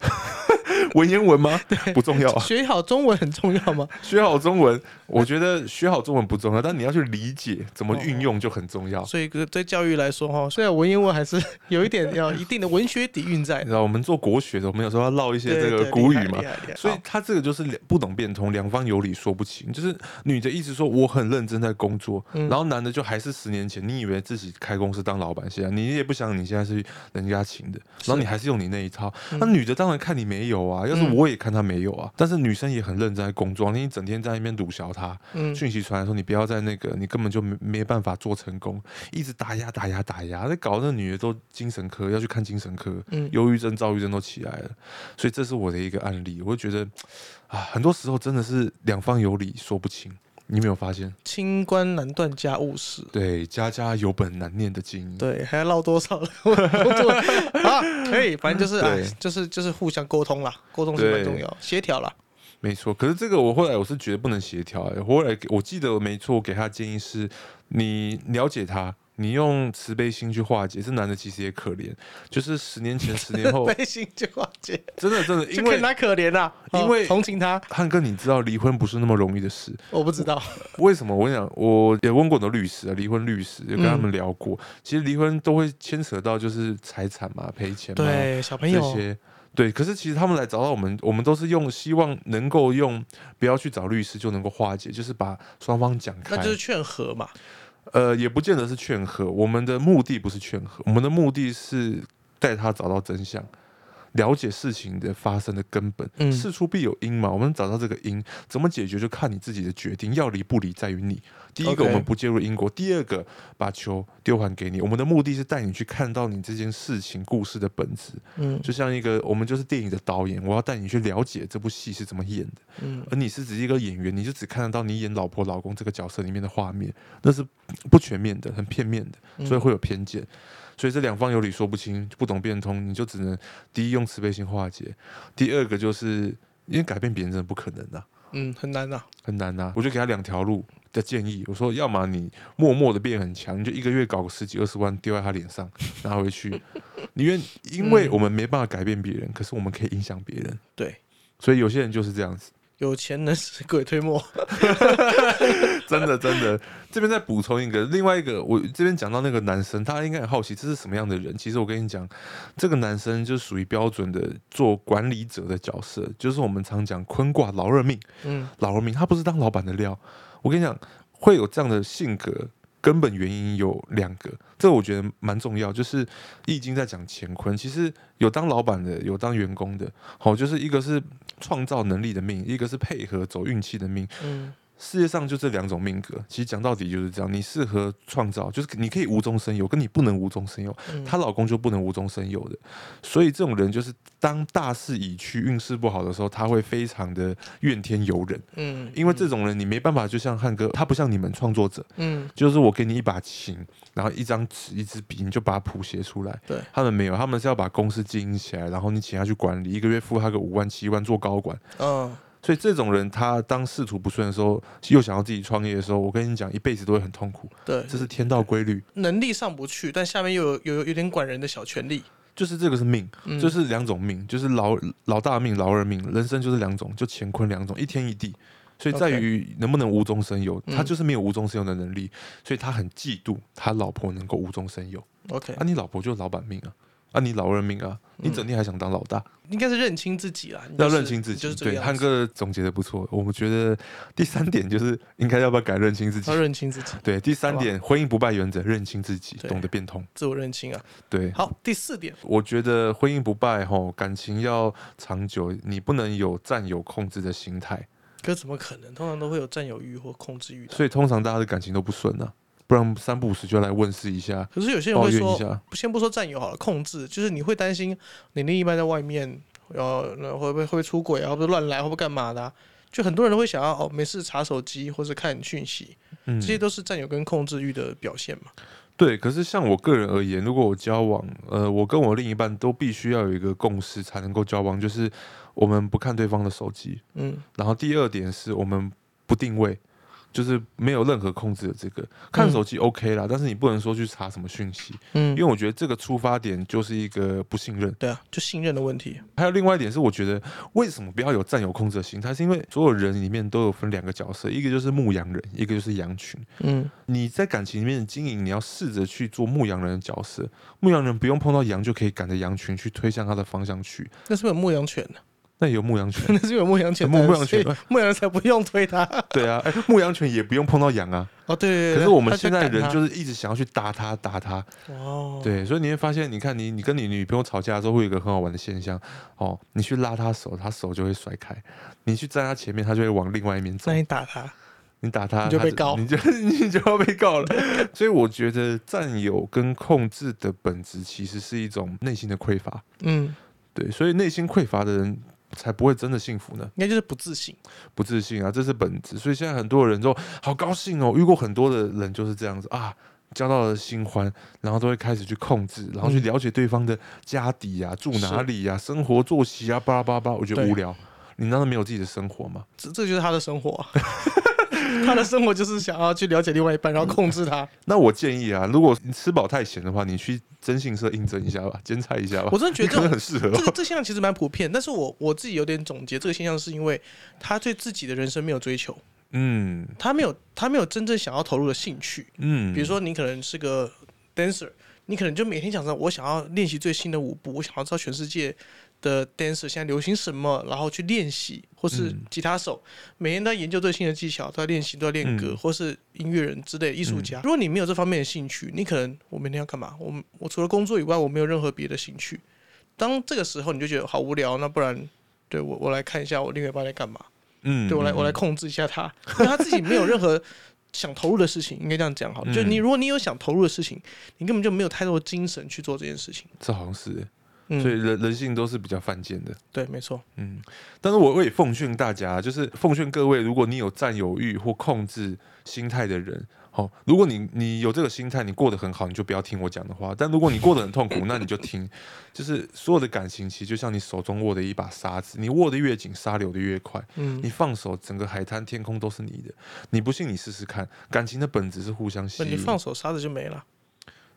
文言文吗？不重要啊，学好中文很重要吗？学好中文，我觉得学好中文不重要，但你要去理解怎么运用就很重要。所以对教育来说，哈，虽然文言文还是有一点要一定的文学底蕴在。你知道我们做国学的，我们有时候要唠一些这个古语嘛所以他这个就是两不懂变通，两方有理说不清。就是女的一直说我很认真在工作，嗯然后男的就还是十年前，你以为自己开公司当老板，现在你也不想你现在是人家请的，然后你还是用你那一套。嗯那女的当然看你没有啊，要是我也看他没有啊。但是女生也很认真在工作，你一整天在那边堵小她，嗯，讯息传来说你不要在那个，你根本就没没办法做成功，一直打压打压打压，那搞得那女的都精神科要去看精神科，嗯忧郁症、躁郁症都起来了，所以这是我的一个案例，我就觉得啊，很多时候真的是两方有理说不清，你有没有发现？清官难断家务事。对，家家有本难念的经，对，还要唠多少 工作啊？可以，反正就是哎，就是就是互相沟通啦，沟通是蛮重要，协调啦。没错。可是这个我后来我是觉得不能协调、后来给我记得没错，我给他建议是，你了解他。你用慈悲心去化解，这男的其实也可怜，就是十年前、十年后，悲心去化解，真的真的，因为他可怜啊，因为哦同情他。汉哥，你知道离婚不是那么容易的事。我不知道，为什么？我跟你讲，我也问过很多律师啊，离婚律师，也跟他们聊过。其实离婚都会牵扯到就是财产嘛、赔钱嘛对小朋友，这些。对，可是其实他们来找到我们，我们都是用希望能够用不要去找律师就能够化解，就是把双方讲开。那就是劝和嘛。呃，也不见得是劝和，我们的目的不是劝和，我们的目的是带他找到真相，了解事情的发生的根本。嗯事出必有因嘛，我们找到这个因，怎么解决就看你自己的决定，要离不离在于你。第一个，我们不介入因果；第二个，把球丢还给你。我们的目的是带你去看到你这件事情故事的本质，嗯就像一个我们就是电影的导演，我要带你去了解这部戏是怎么演的。嗯，而你是只是一个演员，你就只看得到你演老婆老公这个角色里面的画面，那是不全面的，很片面的，嗯所以会有偏见。所以这两方有理说不清，不懂变通，你就只能第一用慈悲心化解，第二个就是因为改变别人真的不可能啊，嗯，很难啊。很难啊。我就给他两条路的建议，我说要么你默默的变很强，你就一个月搞个十几二十万丢在他脸上拿回去，你愿因为嗯我们没办法改变别人，可是我们可以影响别人，对，所以有些人就是这样子。有钱能使鬼推磨。真的真的，这边再补充一个，另外一个，我这边讲到那个男生，大家应该很好奇这是什么样的人。其实我跟你讲，这个男生就属于标准的做管理者的角色，就是我们常讲坤卦老二命，嗯老二命，他不是当老板的料。我跟你讲，会有这样的性格，根本原因有两个，这我觉得蛮重要。就是《易经》在讲乾坤，其实有当老板的，有当员工的，好，就是一个是创造能力的命，一个是配合走运气的命。嗯世界上就这两种命格，其实讲到底就是这样。你适合创造，就是你可以无中生有，跟你不能无中生有。嗯，她老公就不能无中生有的，所以这种人就是当大势已去、运势不好的时候，他会非常的怨天尤人。嗯，因为这种人你没办法，就像汉哥，他不像你们创作者，嗯就是我给你一把琴，然后一张纸、一支笔，你就把它谱写出来。对，他们没有，他们是要把公司经营起来，然后你请他去管理，一个月付他个五万、七万做高管。嗯所以这种人，他当仕途不顺的时候，又想要自己创业的时候，我跟你讲，一辈子都会很痛苦，对，这是天道规律，能力上不去，但下面又有有有点管人的小权利。就是这个是命，嗯。就是两种命，就是老老大命、老二命，人生就是两种，就乾坤两种，一天一地。所以在于能不能无中生有，嗯。他就是没有无中生有的能力，所以他很嫉妒他老婆能够无中生有。OK，啊，你老婆就是老板命啊，啊，你老人命啊，你整天还想当老大，应该是认清自己啦，要就是认清自己。对，就是这个样子汉哥总结的不错，我们觉得第三点就是应该要不要改认清自己要。认清自己，对，第三点，婚姻不败原则，认清自己，懂得变通。自我认清啊。对，好，第四点，我觉得婚姻不败吼，感情要长久，你不能有占有控制的心态，可怎么可能？通常都会有占有欲或控制欲。所以通常大家的感情都不顺啊。不然三不五时就来问世一下，可是有些人抱会说。先不说占有好了，控制就是你会担心你另一半在外面，然后会不会会不会出轨啊，会不会乱来，会不会干嘛的啊、就很多人都会想要哦，没事查手机或者看讯息，嗯这些都是占有跟控制欲的表现嘛。对，可是像我个人而言，如果我交往，呃，我跟我另一半都必须要有一个共识才能够交往，就是我们不看对方的手机，嗯，然后第二点是我们不定位，就是没有任何控制的这个看嗯手机 OK 啦，但是你不能说去查什么讯息，嗯因为，我觉得这个出发点就是一个不信任。对啊，就信任的问题。还有另外一点是，我觉得为什么不要有占有控制的心态，是因为所有人里面都有分两个角色，一个就是牧羊人，一个就是羊群。嗯，你在感情里面的经营，你要试着去做牧羊人的角色。牧羊人不用碰到羊就可以赶着羊群去推向他的方向去，那是不是有牧羊犬呢？那也有牧羊犬。那是有牧羊犬，牧牧羊犬牧羊人才不用推它。对啊，哎、牧羊犬也不用碰到羊啊。哦，对对对。可是我们现在人就是一直想要去打它，打它。哦，，对，所以你会发现，你看你你跟你女朋友吵架的时候，会有一个很好玩的现象哦，你去拉她手，她手就会甩开；你去站她前面，她就会往另外一面走那。你打她，你打她，她你就被告你就 你就要被告了。所以我觉得占有跟控制的本质其实是一种内心的匮乏。嗯，对，所以内心匮乏的人才不会真的幸福呢。应该就是不自信。不自信啊，这是本质。所以现在很多人都好高兴哦，遇过很多的人就是这样子啊，交到了新欢，然后都会开始去控制，然后去嗯了解对方的家底啊、住哪里啊、生活作息啊，巴拉巴拉巴拉。我觉得无聊，你难道没有自己的生活吗？这这就是他的生活啊、他的生活就是想要去了解另外一半，然后控制他。那我建议啊，如果你吃饱太闲的话，你去征信社应征一下吧，兼差一下吧。我真的觉得这种很适合、这个哦。这现象其实蛮普遍，但是我我自己有点总结这个现象，是因为他对自己的人生没有追求，嗯他没有他没有真正想要投入的兴趣。嗯，比如说你可能是个 dancer，你可能就每天想着我想要练习最新的舞步，我想要知道全世界的 dancer 现在流行什么，然后去练习，或是嗯吉他手、每天都在研究最新的技巧，都在练习，都在练歌，嗯或是音乐人之类的艺术家。如果你没有这方面的兴趣，你可能我每天要干嘛？我我除了工作以外，我没有任何别的兴趣。当这个时候你就觉得好无聊，那不然对我我来看一下我另外一半在干嘛。嗯，对我来嗯我来控制一下他，因为他自己没有任何想投入的事情，应该这样讲好了。就你嗯如果你有想投入的事情，你根本就没有太多的精神去做这件事情。这好像是欸，嗯，所以人人性都是比较犯贱的。对，没错。嗯，但是我我也奉劝大家，就是奉劝各位，如果你有占有欲或控制心态的人，哦，如果你你有这个心态，你过得很好，你就不要听我讲的话；但如果你过得很痛苦，那你就听。就是所有的感情，其实就像你手中握的一把沙子，你握得越紧，沙流得越快。嗯你，放手，整个海滩、天空都是你的。你不信，你试试看。感情的本质是互相吸引你。放手沙子就没了。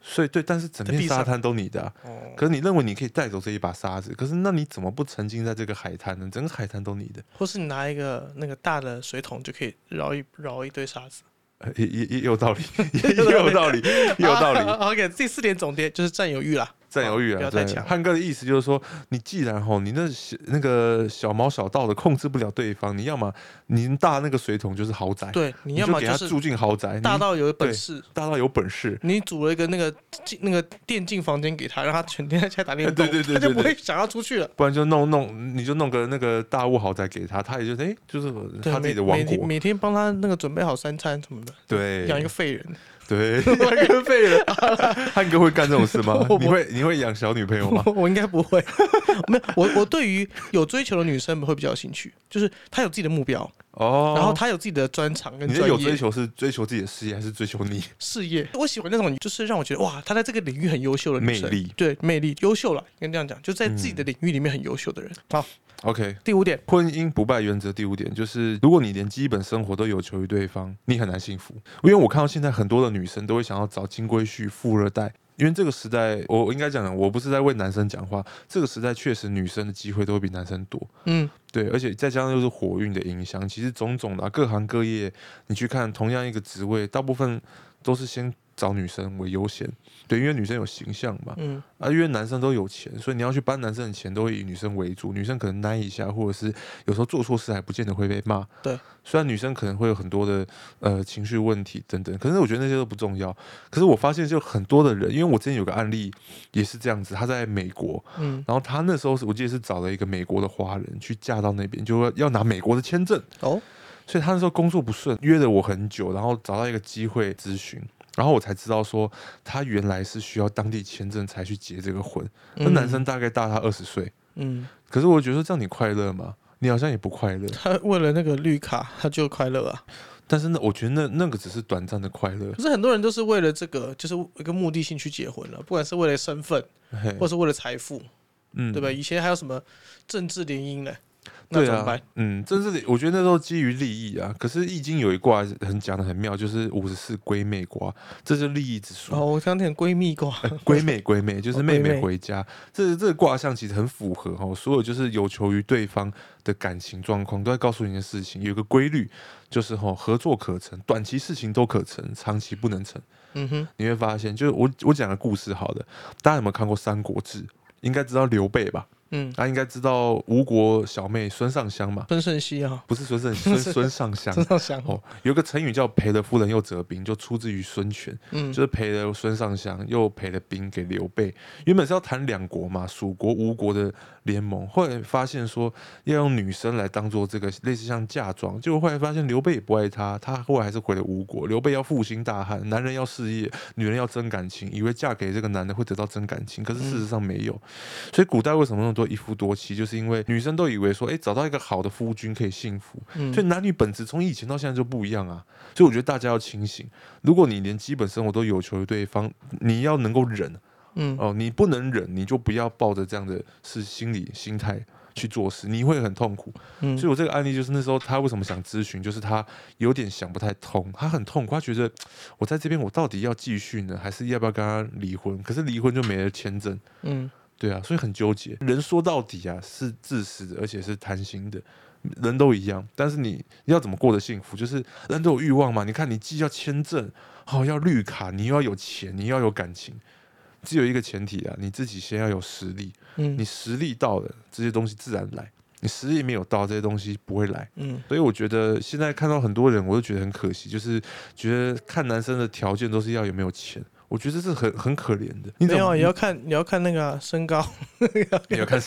所以对，但是整片沙滩都你的啊、哦，可是你认为你可以带走这一把沙子，可是那你怎么不沉浸在这个海滩呢？整个海滩都你的。或是你拿一个那个大的水桶就可以绕一绕一堆沙子。呃也也也有道理，也也有道理，也有道理。好 OK，第四点总结就是占有欲啦。占有欲啊，对不要太强汉哥的意思就是说，你既然吼，你那小那个小毛小道的控制不了对方，你要么你大那个水桶就是豪宅，对，你你要么就是就给他住进豪宅，大到有本事，大到有本事，你组了一个那个进那个电竞房间给他，让他全天在家打电动，对对对他就不会想要出去了。不然就弄弄，你就弄个那个大屋豪宅给他，他也就哎、就是，他自己的王国，每天帮他那个准备好三餐什么的，对，养一个废人。对，养个废了，汉哥会干这种事吗 我？会你会养小女朋友吗？我我应该不会，没有我我对于有追求的女生会比较有兴趣，就是她有自己的目标，哦，然后她有自己的专长跟专你的有追求是追求自己的事业，还是追求你事业。我喜欢那种就是让我觉得哇，她在这个领域很优秀的女生，魅力？对魅力优秀了，应该这样讲，就在自己的领域里面很优秀的人。好，OK，第五点，婚姻不败原则第五点就是，如果你连基本生活都有求于对方，你很难幸福。因为我看到现在很多的女生都会想要找金龟婿、富二代，因为这个时代，我我应该讲，我不是在为男生讲话，这个时代确实女生的机会都会比男生多。嗯，对，而且再加上又是火运的影响，其实种种的啊、各行各业，你去看同样一个职位，大部分都是先找女生为优先。对，因为女生有形象嘛，嗯，啊，因为男生都有钱，所以你要去搬男生的钱，都会以女生为主。女生可能耐一下，或者是有时候做错事还不见得会被骂。对，虽然女生可能会有很多的呃情绪问题等等，可是我觉得那些都不重要。可是我发现就很多的人，因为我之前有个案例也是这样子，他在美国，嗯，然后他那时候是我记得是找了一个美国的华人去嫁到那边，就说要拿美国的签证。哦，所以他那时候工作不顺，约了我很久，然后找到一个机会咨询，然后我才知道说他原来是需要当地签证才去结这个婚。那嗯男生大概大他二十岁，嗯，可是我觉得这样你快乐吗？你好像也不快乐。他为了那个绿卡，他就快乐啊。但是呢，我觉得那那个只是短暂的快乐可，是很多人都是为了这个，就是一个目的性去结婚了，不管是为了身份，或是为了财富，嗯对吧？以前还有什么政治联姻嘞？那对啊怎么办？，嗯，真是我觉得那时候基于利益啊。可是易经有一卦很讲的很妙，就是五十四闺妹卦，这是利益之数。哦，我想听闺蜜卦，闺妹闺妹 就是哦妹妹回家，这这个卦象其实很符合哦，所有就是有求于对方的感情状况，都在告诉你一件事情，有一个规律，就是哈合作可成，短期事情都可成，长期不能成。嗯哼，你会发现，就是我我讲个故事好的，大家有没有看过《三国志》？应该知道刘备吧？嗯，大家应该知道吴国小妹孙尚香嘛？孙胜熙啊，不是孙胜 孙孙尚香孙尚香，哦，有个成语叫赔了夫人又折兵，就出自于孙权。嗯，就是赔了孙尚香，又赔了兵给刘备。原本是要谈两国嘛，蜀国、吴国的联盟，后来发现说要用女生来当做这个类似像嫁妆，结果后来发现刘备也不爱她，她后来还是回了吴国。刘备要复兴大汉，男人要事业，女人要真感情，以为嫁给这个男的会得到真感情，可是事实上没有。所以古代为什么那么多一夫多妻，就是因为女生都以为说，哎，找到一个好的夫君可以幸福，嗯所以男女本质从以前到现在就不一样啊。所以我觉得大家要清醒，如果你连基本生活都有求于对方，你要能够忍嗯哦，你不能忍，你就不要抱着这样的是心理心态去做事，你会很痛苦。嗯所以我这个案例就是那时候他为什么想咨询，就是他有点想不太通，他很痛苦，他觉得我在这边我到底要继续呢，还是要不要跟他离婚？可是离婚就没了签证。嗯对啊，所以很纠结。人说到底啊，是自私的，而且是贪心的，人都一样。但是你要怎么过得幸福？就是人都有欲望嘛。你看，你既要签证，哦，要绿卡，你又要有钱，你要有感情。只有一个前提啊，你自己先要有实力。嗯你实力到了，这些东西自然来；你实力没有到，这些东西不会来。嗯所以我觉得现在看到很多人，我都觉得很可惜，就是觉得看男生的条件都是要有没有钱。我觉得这是很很可怜的。你没有啊，怎么也要看你要看那个啊身高，你要看，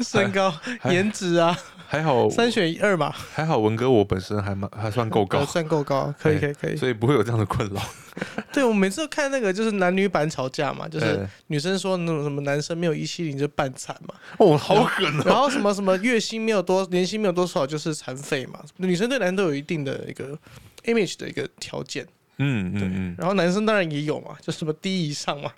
身高、还 颜值啊，还好三选一二嘛，还好文哥我本身还蛮还算够高呃，算够高，可以哎可以可以。所以不会有这样的困扰。对我每次都看那个就是男女版吵架嘛，就是呃女生说那种什么男生没有一七零就半残嘛，哦，好狠然哦！后什么什么月薪没有多，年薪没有多少就是残废嘛。女生对男生都有一定的一个 image 的一个条件，对嗯嗯嗯，然后男生当然也有嘛，就什么低以上嘛，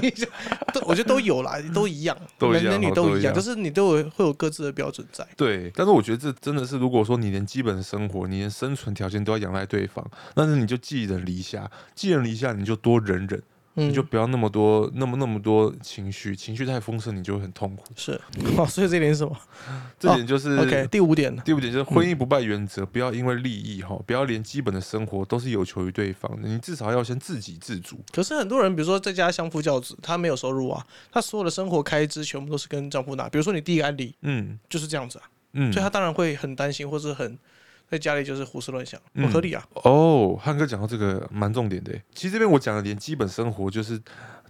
低以下，都我觉得都有啦，都一样，都一样男男女都一样，哦都一样就是你都有会有各自的标准在。对。但是我觉得这真的是，如果说你连基本的生活、你连生存条件都要仰赖对方，那是你就寄人篱下，寄人篱下，你就多忍忍，嗯，你就不要那么多、那么那么多情绪，情绪太丰盛，你就会很痛苦。是，哦，所以这点是什么这点就是、？OK，第五点，第五点就是婚姻不败原则，不要因为利益哈，不要连基本的生活都是有求于对方的，你至少要先自给自足。可是很多人，比如说在家相夫教子，他没有收入啊，他所有的生活开支全部都是跟丈夫拿。比如说你第一个案例嗯就是这样子啊，嗯所以他当然会很担心，或是很在家里就是胡思乱想，嗯不合理啊。哦，汉哥讲到这个蛮重点的。其实这边我讲的连基本生活，就是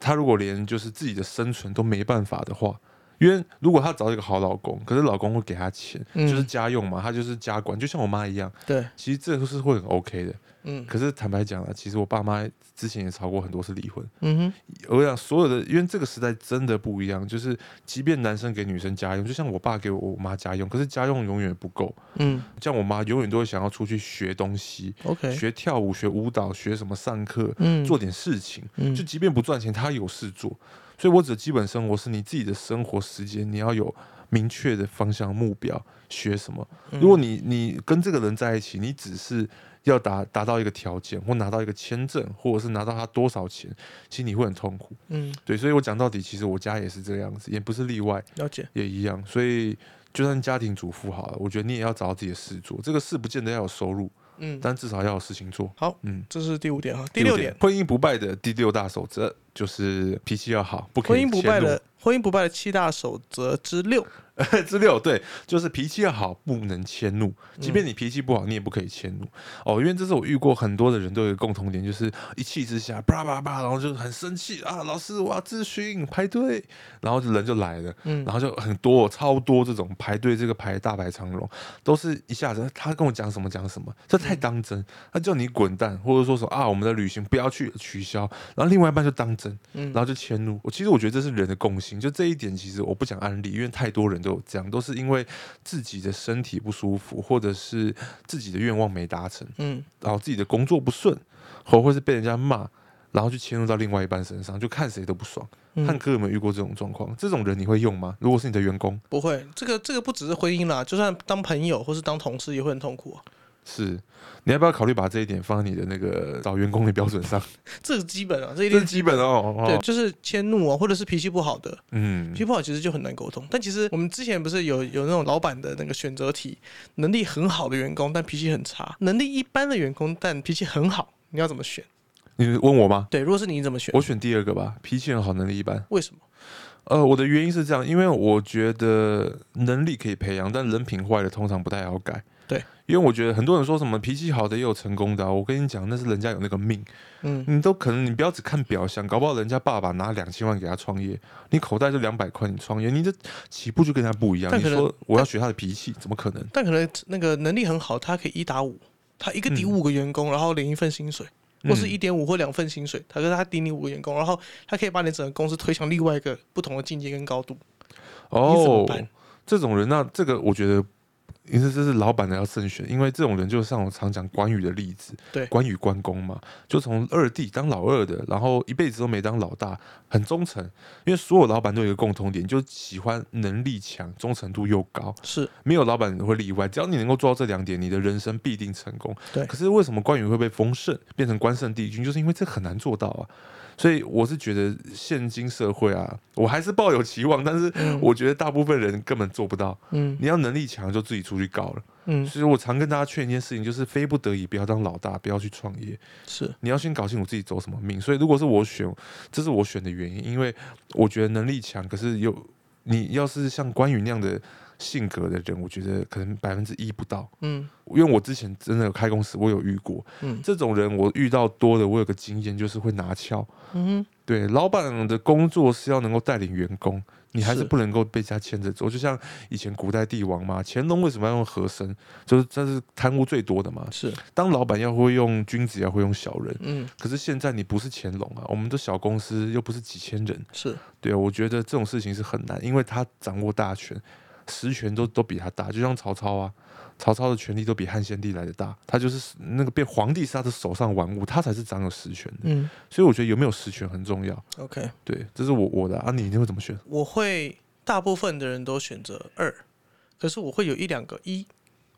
他如果连就是自己的生存都没办法的话，因为如果她找一个好老公，可是老公会给她钱，嗯就是家用嘛，她就是家管，就像我妈一样，对，其实这都是会很 OK 的。嗯可是坦白讲啊，其实我爸妈之前也吵过很多次离婚。嗯哼，我想所有的，因为这个时代真的不一样，就是即便男生给女生家用，就像我爸给我我妈家用，可是家用永远不够。嗯像我妈永远都会想要出去学东西，，OK，学跳舞、学舞蹈、学什么上课，嗯，做点事情。嗯就即便不赚钱，她有事做。所以我指的基本生活是你自己的生活时间，你要有明确的方向目标，学什么。嗯如果你你跟这个人在一起，你只是要达达到一个条件，或拿到一个签证，或者是拿到他多少钱，其实你会很痛苦。嗯对，所以我讲到底，其实我家也是这个样子，也不是例外，了解，也一样。所以就算家庭主妇好了，我觉得你也要找到自己的事做。这个事不见得要有收入，嗯，但至少要有事情做。好，嗯，这是第五点哈。第六点，，婚姻不败的第六大守则就是脾气要好，不可以婚姻不败的婚姻不败的七大守则之六，之六，对，就是脾气要好，不能迁怒。即便你脾气不好，你也不可以迁怒哦。因为这是我遇过很多的人都有一个共同点，就是一气之下，叭叭叭，然后就很生气啊，老师我要咨询排队，然后就人就来了，嗯然后就很多超多这种排队这个排大排长龙，都是一下子他跟我讲什么讲什么，这太当真，他叫你滚蛋，或者说什么啊我们的旅行不要去取消，然后另外一半就当真，嗯然后就迁怒。我其实我觉得这是人的共性，就这一点其实我不讲案例，因为太多人都有这样，都是因为自己的身体不舒服，或者是自己的愿望没达成，嗯，然后自己的工作不顺，或或是被人家骂。然后就迁入到另外一半身上，就看谁都不爽。嗯汉哥有没有遇过这种状况？这种人你会用吗？如果是你的员工，不会，这个这个不只是婚姻啦，就算当朋友或是当同事也会很痛苦啊。是你要不要考虑把这一点放在你的那个找员工的标准上？这个基本啊，这一定这是基本哦。哦对，就是迁怒啊，或者是脾气不好的，嗯脾气不好其实就很难沟通。但其实我们之前不是有有那种老板的那个选择题，能力很好的员工，但脾气很差；能力一般的员工，但脾气很好，你要怎么选？你问我吗？对，如果是你怎么选？我选第二个吧，脾气很好，能力一般。为什么？呃，我的原因是这样，因为我觉得能力可以培养，但人品坏了通常不太好改。对，因为我觉得很多人说什么脾气好的也有成功的、啊，我跟你讲，那是人家有那个命，嗯，你都可能你不要只看表象，搞不好人家爸爸拿两千万给他创业，你口袋就两百块，你创业，你的起步就跟他不一样。你说我要学他的脾气，怎么可能？但可能那个能力很好，他可以一打五，他一个抵嗯五个员工，然后领一份薪水，或是嗯一点五或两份薪水，他跟他抵你五个员工，然后他可以把你整个公司推向另外一个不同的境界跟高度。哦办，这种人，那这个我觉得，因为这是老板的要慎选，因为这种人就像我常讲关羽的例子，对关羽关公嘛，就从二弟当老二的，然后一辈子都没当老大，很忠诚。因为所有老板都有一个共同点，就喜欢能力强、忠诚度又高，是没有老板会例外。只要你能够做到这两点，你的人生必定成功。对可是为什么关羽会被封圣，变成关圣帝君，就是因为这很难做到啊。所以我是觉得现今社会啊，我还是抱有期望，但是嗯我觉得大部分人根本做不到。嗯你要能力强，就自己出去搞了。嗯所以我常跟大家劝一件事情，就是非不得已不要当老大，不要去创业。是你要先搞清楚自己走什么命。所以如果是我选，这是我选的原因，因为我觉得能力强，可是有你要是像关羽那样的性格的人，我觉得可能百分之一不到。嗯因为我之前真的有开公司，我有遇过嗯这种人，我遇到多的，我有个经验就是会拿翘。嗯对，老板的工作是要能够带领员工，你还是是不能够被人家牵着走。就像以前古代帝王嘛，乾隆为什么要用和珅？就是这是贪污最多的嘛。是当老板要会用君子，要会用小人。嗯可是现在你不是乾隆啊，我们的小公司又不是几千人。是对啊，我觉得这种事情是很难，因为他掌握大权，实权都都比他大。就像曹操啊，曹操的权力都比汉献帝来的大，他就是那个被皇帝是他的手上玩物，他才是掌有实权的。嗯所以我觉得有没有实权很重要。OK，对，这是我我的啊，你你会怎么选？我会大部分的人都选择二，可是我会有一两个一，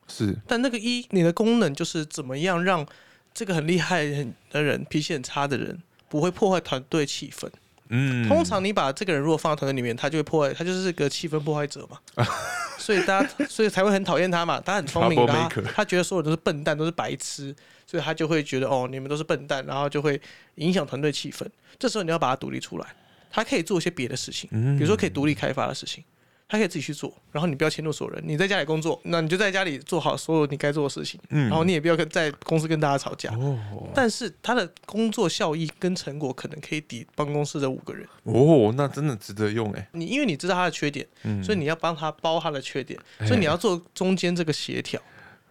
是但那个一你的功能就是怎么样让这个很厉害很的人脾气很差的人不会破坏团队气氛。嗯，通常你把这个人如果放在团队里面，他就会破坏，他就是个气氛破坏者嘛。所以大家，所以才会很讨厌他嘛。他很聪明，他他觉得所有人都是笨蛋，都是白痴，所以他就会觉得哦，你们都是笨蛋，然后就会影响团队气氛。这时候你要把他独立出来，他可以做一些别的事情，嗯比如说可以独立开发的事情，他可以自己去做。然后你不要迁怒所有人，你在家里工作，那你就在家里做好所有你该做的事情，嗯然后你也不要跟在公司跟大家吵架。哦但是他的工作效益跟成果可能可以抵办公室的五个人。哦，那真的值得用哎。你因为你知道他的缺点，嗯，所以你要帮他包他的缺点，哎所以你要做中间这个协调。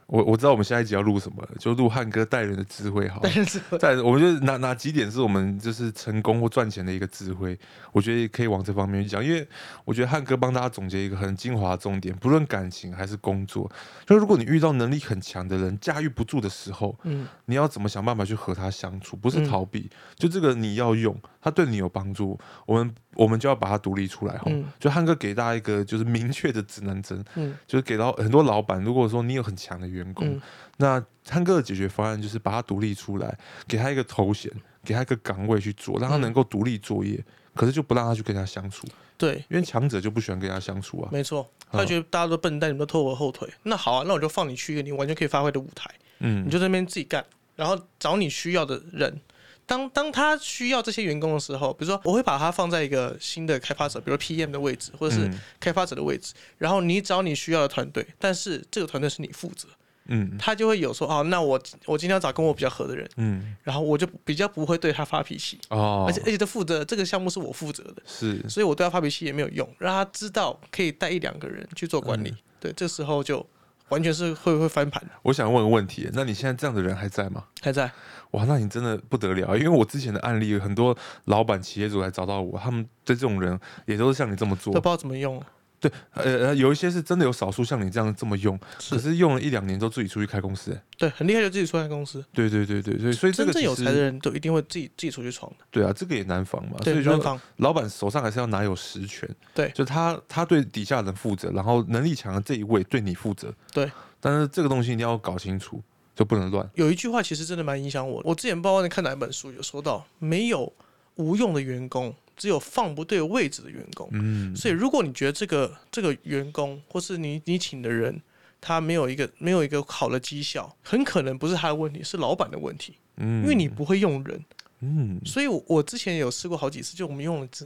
我我知道我们下一集要录什么了，就录汉哥带人的智慧好了。但是在我们觉得哪哪几点是我们就是成功或赚钱的一个智慧，我觉得可以往这方面去讲，因为我觉得汉哥帮大家总结一个很精华的重点，不论感情还是工作，就如果你遇到能力很强的人，驾驭不住的时候，嗯。你要怎么想办法去和他相处，不是嗯。逃避，就这个你要用，他对你有帮助，我们我们就要把它独立出来哈。嗯就汉哥给大家一个就是明确的指南针，嗯就是给到很多老板，如果说你有很强的员工，嗯那汉哥的解决方案就是把他独立出来，给他一个头衔，给他一个岗位去做，让他嗯能够独立作业。可是就不让他去跟他相处，对，因为强者就不喜欢跟他相处啊。没错。嗯他觉得大家都笨蛋，你们都拖我后腿。那好啊，那我就放你去一个你完全可以发挥的舞台，嗯你就在那边自己干，然后找你需要的人，当当他需要这些员工的时候，比如说我会把他放在一个新的开发者，比如 PM 的位置，或者是嗯。开发者的位置，然后你找你需要的团队，但是这个团队是你负责，嗯。他就会有说哦，那我我今天要找跟我比较合的人，嗯。然后我就比较不会对他发脾气，哦。而且而且他负责这个项目是我负责的，是。所以我对他发脾气也没有用，让他知道可以带一两个人去做管理，嗯。对，这时候就完全是会会翻盘的，我想问个问题，那你现在这样的人还在吗？还在哇，那你真的不得了，因为我之前的案例，很多老板、企业主来找到我，他们对这种人也都是像你这么做都不。知道怎么用，对，呃，呃有一些是真的有少数像你这样这么用，可是是用了一两年之后自己出去开公司。哎对，很厉害，就自己出来公司。对对对对对，所以这真正有才的人都一定会自己自己出去闯的，对啊，这个也难防嘛。所对，以说老板手上还是要拿有实权，对就他他对底下人负责，然后能力强的这一位对你负责，对。但是这个东西一定要搞清楚，就不能乱。有一句话其实真的蛮影响我的。我之前不知道在看哪一本书有说到，没有无用的员工，只有放不对位置的员工。嗯，所以如果你觉得这个这个员工或是你你请的人，他没有一个没有一个好的绩效，很可能不是他的问题，是老板的问题，嗯。因为你不会用人。嗯。所以我，我之前有试过好几次，就我们用了这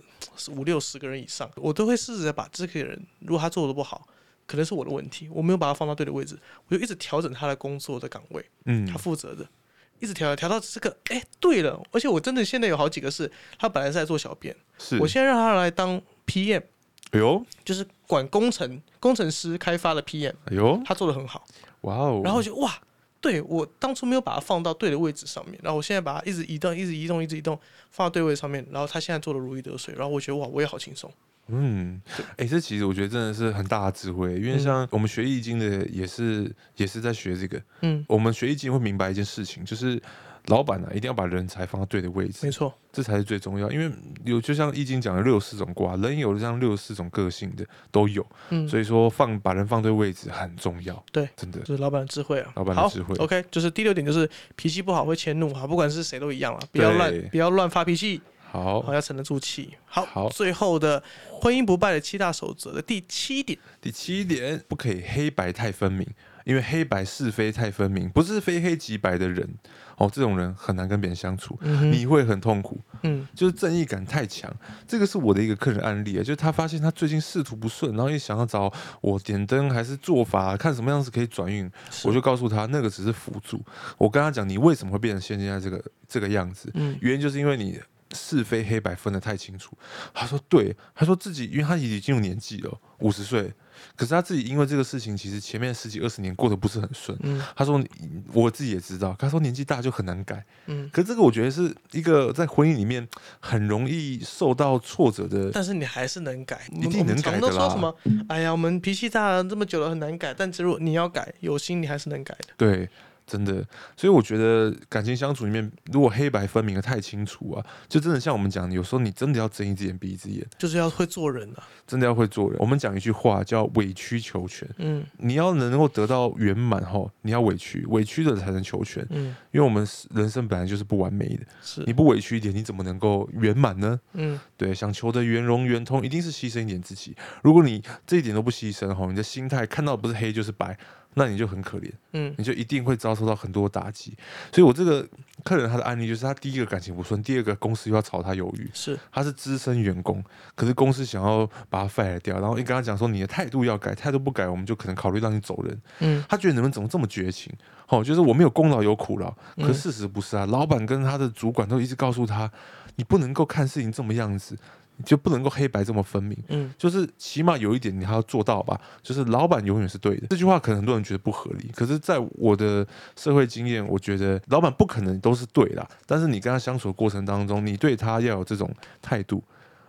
五六十个人以上，我都会试着把这个人，如果他做的不好，可能是我的问题，我没有把他放到对的位置，我就一直调整他的工作的岗位，嗯。他负责的，一直调调到这个，哎、对了，而且我真的现在有好几个是，他本来是在做小编，是，我现在让他来当 PM，哎呦就是管工程工程师开发的 PM，哎呦，他做的很好，哇哦，然后我就哇。对我当初没有把它放到对的位置上面，然后我现在把它一直移动，一直移动，一直移动，放到对位上面，然后他现在做的如鱼得水，然后我觉得哇，我也好轻松。嗯，哎、这其实我觉得真的是很大的智慧，因为嗯像我们学易经的也是也是在学这个，嗯，我们学易经会明白一件事情，就是老板啊一定要把人才放到对的位置没，错，这才是最重要。因为有就像易经讲的六十四种卦，人有这样六十四种个性的都有，嗯，所以说放把人放对位置很重要。对，真的。这是老板的智慧啊。老板的智慧 OK，就是第六点，就是脾气不好会迁怒哈，不管是谁都一样啊，不要乱，不要乱发脾气，好，好要沉得住气。好，好最后的婚姻不败的七大守则的第七点，第七点，不可以黑白太分明，因为黑白是非太分明，不是非黑即白的人，哦，这种人很难跟别人相处，嗯，你会很痛苦。嗯就是正义感太强，这个是我的一个客人案例啊，就是他发现他最近仕途不顺，然后又想要找我点灯还是做法，看什么样子可以转运，我就告诉他那个只是辅助。我跟他讲，你为什么会变成现在这个这个样子？嗯原因就是因为你是非黑白分得太清楚。他说对，他说自己因为他已经进入年纪了，五十岁，可是他自己因为这个事情，其实前面十几二十年过得不是很顺。嗯他说我自己也知道，他说年纪大就很难改。嗯，可是这个我觉得是一个在婚姻里面很容易受到挫折的，但是你还是能改，一定能改的说什么？哎呀，我们脾气大了这么久了，很难改。但只有你要改，有心你还是能改的。对，真的。所以我觉得感情相处里面，如果黑白分明的太清楚啊，就真的像我们讲的，有时候你真的要睁一只眼闭一只眼，就是要会做人啊。真的要会做人。我们讲一句话叫委曲求全，嗯你要能够得到圆满后，你要委屈，委屈的才能求全。嗯，因为我们人生本来就是不完美的，是你不委屈一点，你怎么能够圆满呢？嗯对，想求得圆融圆通，一定是牺牲一点自己。如果你这一点都不牺牲哈，你的心态看到不是黑就是白，那你就很可怜，嗯你就一定会遭受到很多打击。所以我这个客人他的案例就是他第一个感情不顺，第二个公司又要炒他鱿鱼。是他是资深员工，可是公司想要把他 fire 掉，然后你跟他讲说你的态度要改，态度不改，我们就可能考虑让你走人。嗯他觉得你们怎么这么绝情？哦，就是我没有功劳有苦劳，可嗯事实不是啊。老板跟他的主管都一直告诉他，你不能够看事情这么样子，你就不能够黑白这么分明。嗯就是起码有一点你还要做到吧，就是老板永远是对的。这句话可能很多人觉得不合理，可是在我的社会经验，我觉得老板不可能都是对的。但是你跟他相处的过程当中，你对他要有这种态度，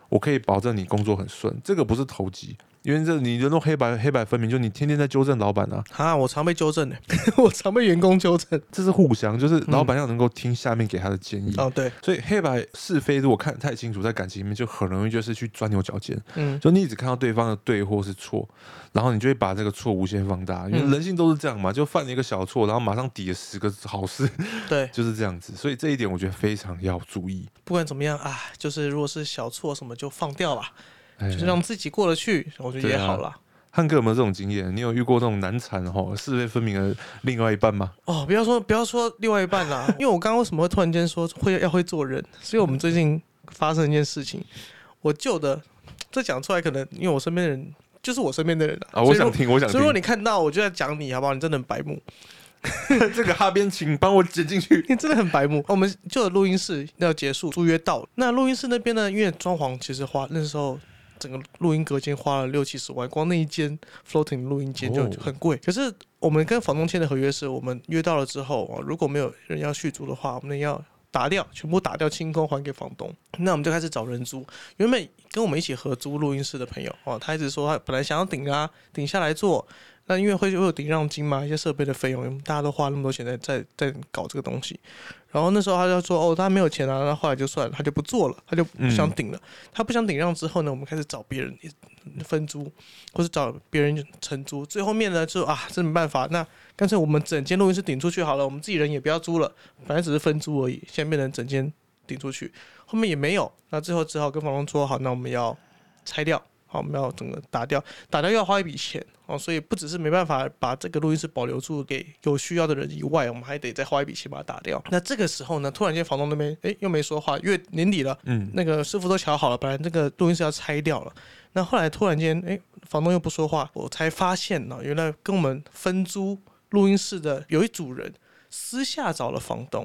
我可以保证你工作很顺。这个不是投机，因为这你人都黑白黑白分明，就你天天在纠正老板啊，啊，我常被纠正的，我常被员工纠正。这是互相，就是老板要能够听下面给他的建议。哦，对，所以黑白是非如果看得太清楚，在感情里面就很容易就是去钻牛角尖。嗯。就你只看到对方的对或是错，然后你就会把这个错无限放大，因为嗯。人性都是这样嘛，就犯了一个小错，然后马上抵了十个好事，对，就是这样子。所以这一点我觉得非常要注意，不管怎么样啊，就是如果是小错什么就放掉吧，哎就是让自己过得去，我觉得也好啦。汉哥有没有这种经验？你有遇过那种难产吼是非分明的另外一半吗？哦，不要说不要说另外一半啦，因为我刚刚为什么会突然间说会要会做人？所以我们最近发生一件事情，我旧的这讲出来可能因为我身边的人就是我身边的人啊，我想听，我想听。所以如果你看到我就在讲你，好不好？你真的很白目。这个哈边，请帮我剪进去。你真的很白目。我们旧的录音室要结束，租约到。那录音室那边呢？因为装潢其实花那时候整个录音隔间花了六七十万，光那一间 floating 录音间就很贵。可是我们跟房东签的合约是，我们约到了之后啊，如果没有人要续租的话，我们要打掉，全部打掉清空还给房东。那我们就开始找人租。原本跟我们一起合租录音室的朋友哦，他一直说他本来想要顶啊，顶下来做。那因为会会有顶让金嘛，一些设备的费用，大家都花那么多钱在在在搞这个东西。然后那时候他就说：“哦，他没有钱啊。”那后来就算了，他就不做了，他就不想顶了。他不想顶让之后呢，我们开始找别人分租，或是找别人承租。最后面呢，就啊，这没办法，那干脆我们整间录音室顶出去好了，我们自己人也不要租了，反正只是分租而已。现在变成整间顶出去，后面也没有，那最后只好跟房东说好，那我们要拆掉。好，我们要整个打掉，打掉要花一笔钱哦，所以不只是没办法把这个录音室保留住给有需要的人以外，我们还得再花一笔钱把它打掉。那这个时候呢，突然间房东那边哎又没说话，因为年底了，嗯，那个师傅都瞧好了，本来这个录音室要拆掉了，那后来突然间哎房东又不说话，我才发现呢，原来跟我们分租录音室的有一组人私下找了房东，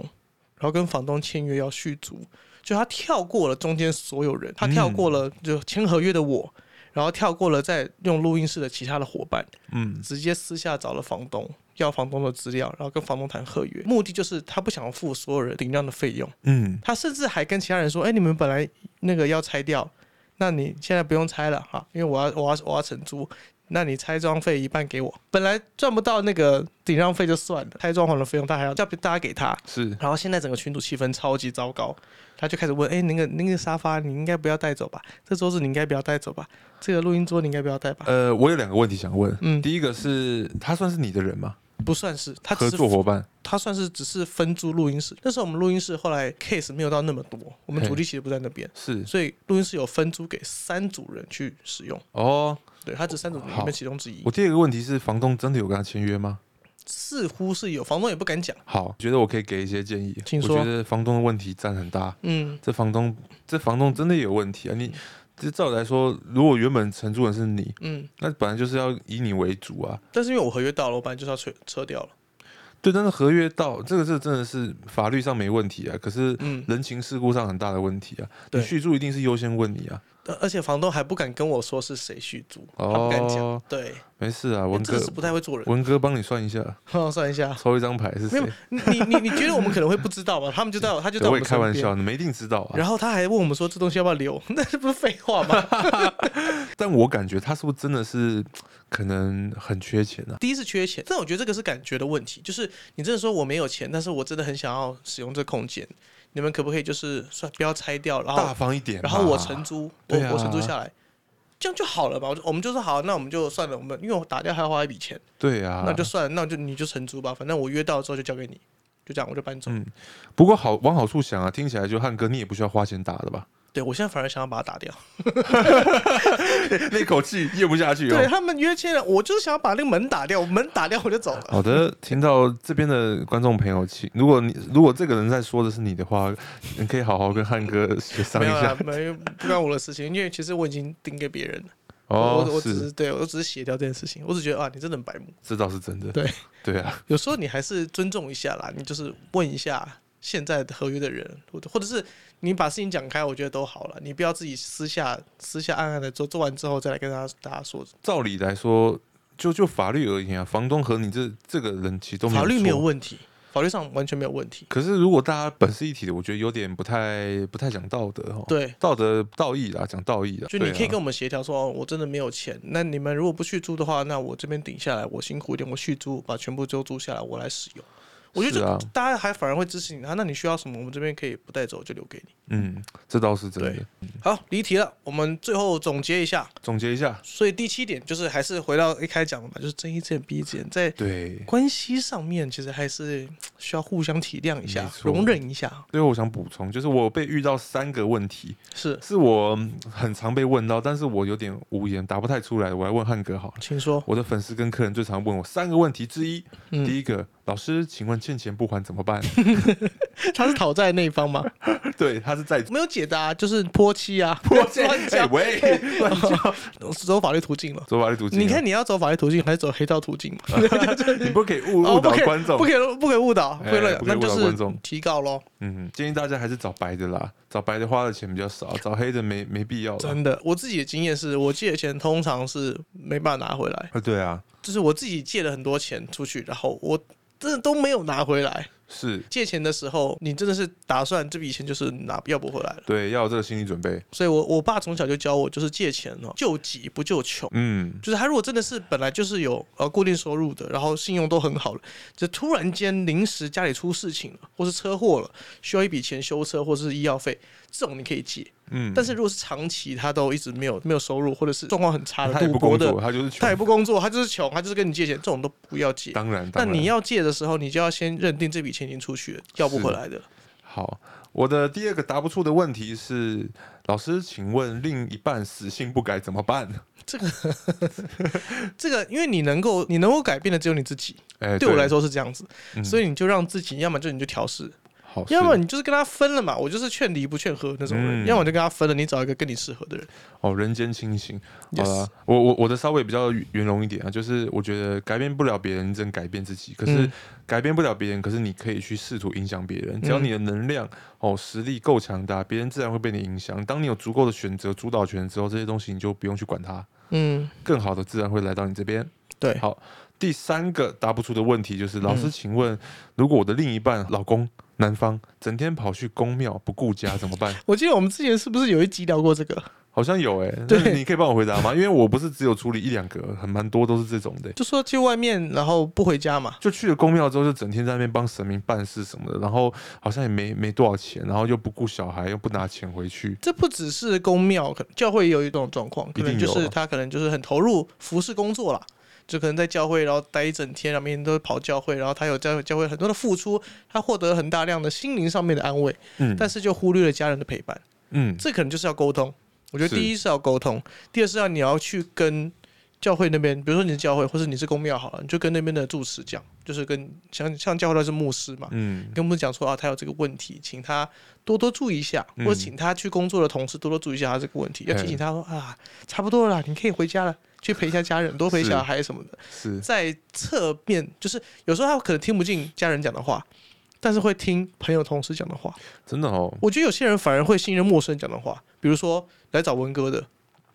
然后跟房东签约要续租，就他跳过了中间所有人，他跳过了就签合约的我。然后跳过了，再用录音室的其他的伙伴，嗯，直接私下找了房东，要房东的资料，然后跟房东谈合约，目的就是他不想付所有人顶量的费用，嗯，他甚至还跟其他人说，哎，你们本来那个要拆掉，那你现在不用拆了哈，因为我要我要我要承租。那你拆装费一半给我，本来赚不到那个顶让费就算了，拆装潢的费用他还要叫大家给他，是。然后现在整个群主气氛超级糟糕，他就开始问，哎，那个那个沙发你应该不要带走吧？这桌子你应该不要带走吧？这个录音桌你应该不要带吧？呃，我有两个问题想问，嗯，第一个是他算是你的人吗？不算是，他合作伙伴，他算是只是分租录音室。那时候我们录音室后来 case 没有到那么多，我们主力其实不在那边，是，所以录音室有分租给三组人去使用。哦。对他这三种里面其中之一。我第二个问题是，房东真的有跟他签约吗？似乎是有，房东也不敢讲。好，觉得我可以给一些建议。请说。我觉得房东的问题占很大。嗯，这房东，这房东真的有问题啊！你，这照理来说，如果原本承租人是你，嗯，那本来就是要以你为主啊。但是因为我合约到了，我本来就是要撤撤掉了。对，但是合约到这个，这真的是法律上没问题啊。可是，人情世故上很大的问题啊。你续租一定是优先问你啊。而且房东还不敢跟我说是谁续租，他不敢讲。对，没事啊，文哥是不太会做人。文哥帮你算一下，帮我算一下，抽一张牌是谁？你你你觉得我们可能会不知道吗？他们就在，他就在我们开玩笑，你们一定知道啊。然后他还问我们说这东西要不要留？那这不是废话吗？但我感觉他是不是真的是可能很缺钱啊？第一是缺钱，但我觉得这个是感觉的问题，就是你真的说我没有钱，但是我真的很想要使用这空间。你们可不可以就是算不要拆掉，然后大方一点，然后我承租，我我承租下来，这样就好了吧？我我们就说好，那我们就算了，我们因为我打掉还要花一笔钱，对呀，那就算，那就你就承租吧，反正我约到之后就交给你，就这样我就搬走。嗯，不过好往好处想啊，听起来就汉哥你也不需要花钱打的吧？对，我现在反而想要把它打掉，那口气咽不下去。对他们约签了，我就是想要把那个门打掉，门打掉我就走了。好的，听到这边的观众朋友，请如果你如果这个人在说的是你的话，你可以好好跟汉哥协商一下。没有，不关我的事情，因为其实我已经盯给别人了。哦，我我只是对我只是协调这件事情，我只觉得啊，你真的很白目。这倒是真的。对对啊，有时候你还是尊重一下啦，你就是问一下。现在的合约的人，或者或者是你把事情讲开，我觉得都好了。你不要自己私下私下暗暗的做，做完之后再来跟大家大家说。照理来说，就就法律而言啊，房东和你这这个人其实都法律没有问题，法律上完全没有问题。可是如果大家本是一体的，我觉得有点不太不太讲道德哈。对，道德道义啦，讲道义的。就你可以跟我们协调说，我真的没有钱，那你们如果不续租的话，那我这边顶下来，我辛苦一点，我续租把全部都租下来，我来使用。我觉得大家还反而会支持你，啊，那你需要什么，我们这边可以不带走就留给你。嗯，这倒是真的。好，离题了，我们最后总结一下。总结一下，所以第七点就是还是回到一开始讲的嘛，就是睁一只眼闭一只眼，在对，关系上面其实还是需要互相体谅一下容忍一下。最后我想补充，就是我被遇到三个问题，是，是我嗯很常被问到，但是我有点无言，答不太出来。我来问汉哥好了。请说。我的粉丝跟客人最常问我三个问题之一，嗯，第一个，老师，请问欠钱不还怎么办？他是讨债那一方吗？对，他是在没有解答，就是泼妻啊，乱哎讲，喂，乱叫，走法律途径了。走法律途径啊。你看，你要走法律途径还是走黑道途径嘛？你不可以误哦误导观众不。可以，不可以误导，不可以乱那就是提告喽。嗯，建议大家还是找白的啦，找白的花的钱比较少，找黑的没没必要。真的，我自己的经验是我借的钱通常是没办法拿回来，啊，对啊，就是我自己借了很多钱出去，然后我真的都没有拿回来。是借钱的时候，你真的是打算这笔钱就是拿要不回来了。对，要有这个心理准备。所以我我爸从小就教我，就是借钱哦，救急不救穷。嗯，就是他如果真的是本来就是有呃固定收入的，然后信用都很好了，就突然间临时家里出事情了，或是车祸了，需要一笔钱修车或是医药费，这种你可以借。嗯，但是如果是长期他都一直没有没有收入，或者是状况很差的他也赌博的，不工作，他就是他也不工作，他就是穷，他就是跟你借钱，这种都不要借。当然，但你要借的时候，你就要先认定这笔钱已经出去了，要不回来的。好。我的第二个答不出的问题是，老师，请问另一半死性不改怎么办？这个 这个，因为你能够你能够改变的只有你自己，哎，对我来说是这样子，嗯所以你就让自己，要么就你就调试，好，要么你就是跟他分了嘛，我就是劝离不劝和那种人，嗯要么就跟他分了，你找一个跟你适合的人。哦，人间清醒。好 Yes 了，我我我的稍微比较圆融一点啊，就是我觉得改变不了别人，你只能改变自己。可是嗯改变不了别人，可是你可以去试图影响别人。只要嗯你的能量哦实力够强大，别人自然会被你影响。当你有足够的选择主导权之后，这些东西你就不用去管它，嗯，更好的自然会来到你这边。对，好，第三个答不出的问题就是，老师，嗯请问，如果我的另一半老公男方整天跑去公庙不顾家怎么办？我记得我们之前是不是有一集聊过这个？好像有哎、对你可以帮我回答吗？因为我不是只有处理一两个，很蛮多都是这种的、就说去外面，然后不回家嘛。就去了公庙之后，就整天在那边帮神明办事什么的，然后好像也没没多少钱，然后又不顾小孩，又不拿钱回去。这不只是公庙，可教会也有一种状况，可能就是他可能就是很投入服侍工作啦，就可能在教会，然后待一整天，然后每天都跑教会，然后他有教会教会很多的付出，他获得很大量的心灵上面的安慰，嗯，但是就忽略了家人的陪伴。嗯，这可能就是要沟通。我觉得第一是要沟通，第二是要你要去跟教会那边，比如说你是教会，或者你是公庙好了，你就跟那边的住持讲，就是跟像像教会都是牧师嘛，嗯，跟我们讲说啊，他有这个问题，请他多多注意一下，嗯或者请他去工作的同事多多注意一下他这个问题，要提醒他说啊，差不多了啦，你可以回家了，去陪一下家人，多陪是小孩什么的。是，在侧面，就是有时候他可能听不进家人讲的话，但是会听朋友同事讲的话。真的哦，我觉得有些人反而会信任陌生人讲的话，比如说来找文哥的，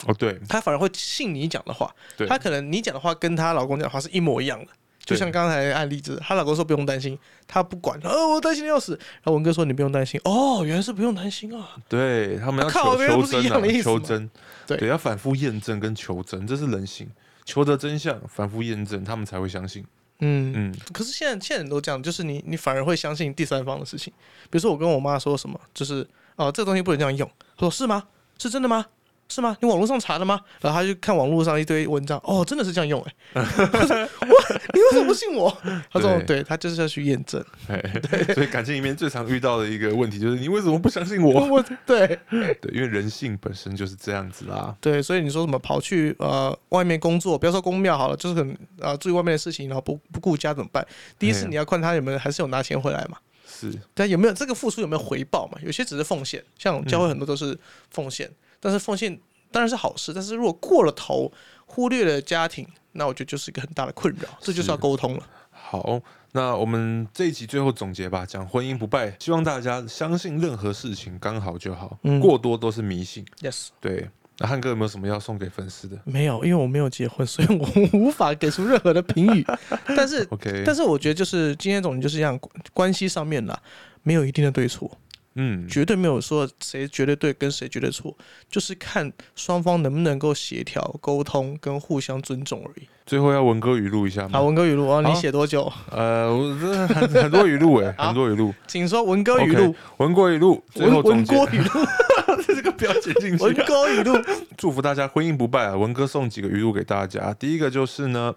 哦对他反而会信你讲的话，对，他可能你讲的话跟她老公讲的话是一模一样的。就像刚才的案例子，她老公说不用担心，她不管，呃，我担心的要死。然后文哥说你不用担心，哦，原来是不用担心啊。对他们要求真啊求真，对要反复验证跟求真，这是人性，求得真相，反复验证，他们才会相信。嗯，嗯，可是现在现在人都这样，就是你你反而会相信第三方的事情。比如说我跟我妈说什么，就是哦、这个东西不能这样用，她说是吗？是真的吗？是吗？你网络上查的吗？然后他就看网络上一堆文章，哦，真的是这样用哎、我说哇，你为什么不信我？他说对对他就是要去验证。对，所以感情里面最常遇到的一个问题就是，你为什么不相信我？我对对，因为人性本身就是这样子啦。对，所以你说什么跑去呃外面工作，不要说公庙好了，就是很啊、呃注意外面的事情，然后不不顾家怎么办？第一是嗯你要看他有没有还是有拿钱回来嘛。是，但有没有这个付出有没有回报嘛？有些只是奉献，像教会很多都是奉献，但是奉献当然是好事，但是如果过了头，忽略了家庭，那我觉得就是一个很大的困扰，这就是要沟通了。好，那我们这一集最后总结吧，讲婚姻不败，希望大家相信任何事情刚好就好，嗯过多都是迷信。Yes，对，那汉哥有没有什么要送给粉丝的没有，因为我没有结婚，所以我无法给出任何的评语。但是，？OK，但是我觉得就是今天总结就是这样，关系上面啦，没有一定的对错，嗯，绝对没有说谁绝对对跟谁绝对错，就是看双方能不能够协调、沟通跟互相尊重而已。最后要文哥语录一下好，吗？文哥语录啊，你好写多久？呃，我这很很多语录哎，很多语录。请说文哥语录文国语录，最后文文总结锅语录，这个不要剪进文去。哥语录。祝福大家婚姻不败啊！文哥送几个语录给大家。第一个就是呢，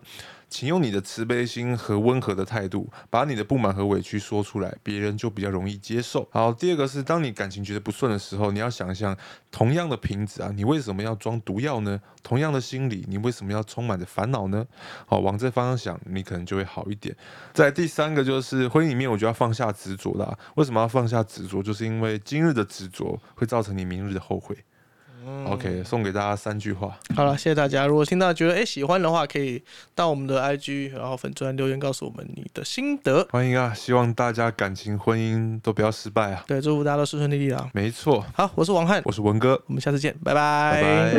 请用你的慈悲心和温和的态度，把你的不满和委屈说出来，别人就比较容易接受。好，第二个是，当你感情觉得不顺的时候，你要想象，同样的瓶子啊，你为什么要装毒药呢？同样的心理，你为什么要充满着烦恼呢？好，往这方向想，你可能就会好一点。在第三个就是婚姻里面，我就要放下执着啦。为什么要放下执着？就是因为今日的执着会造成你明日的后悔。OK，送给大家三句话。好了，谢谢大家。如果听到觉得哎、喜欢的话，可以到我们的 IG，然后粉专留言告诉我们你的心得。欢迎啊！希望大家感情婚姻都不要失败啊！对，祝福大家都顺顺利利啊。没错，好，我是王翰，我是文哥，我们下次见，拜拜拜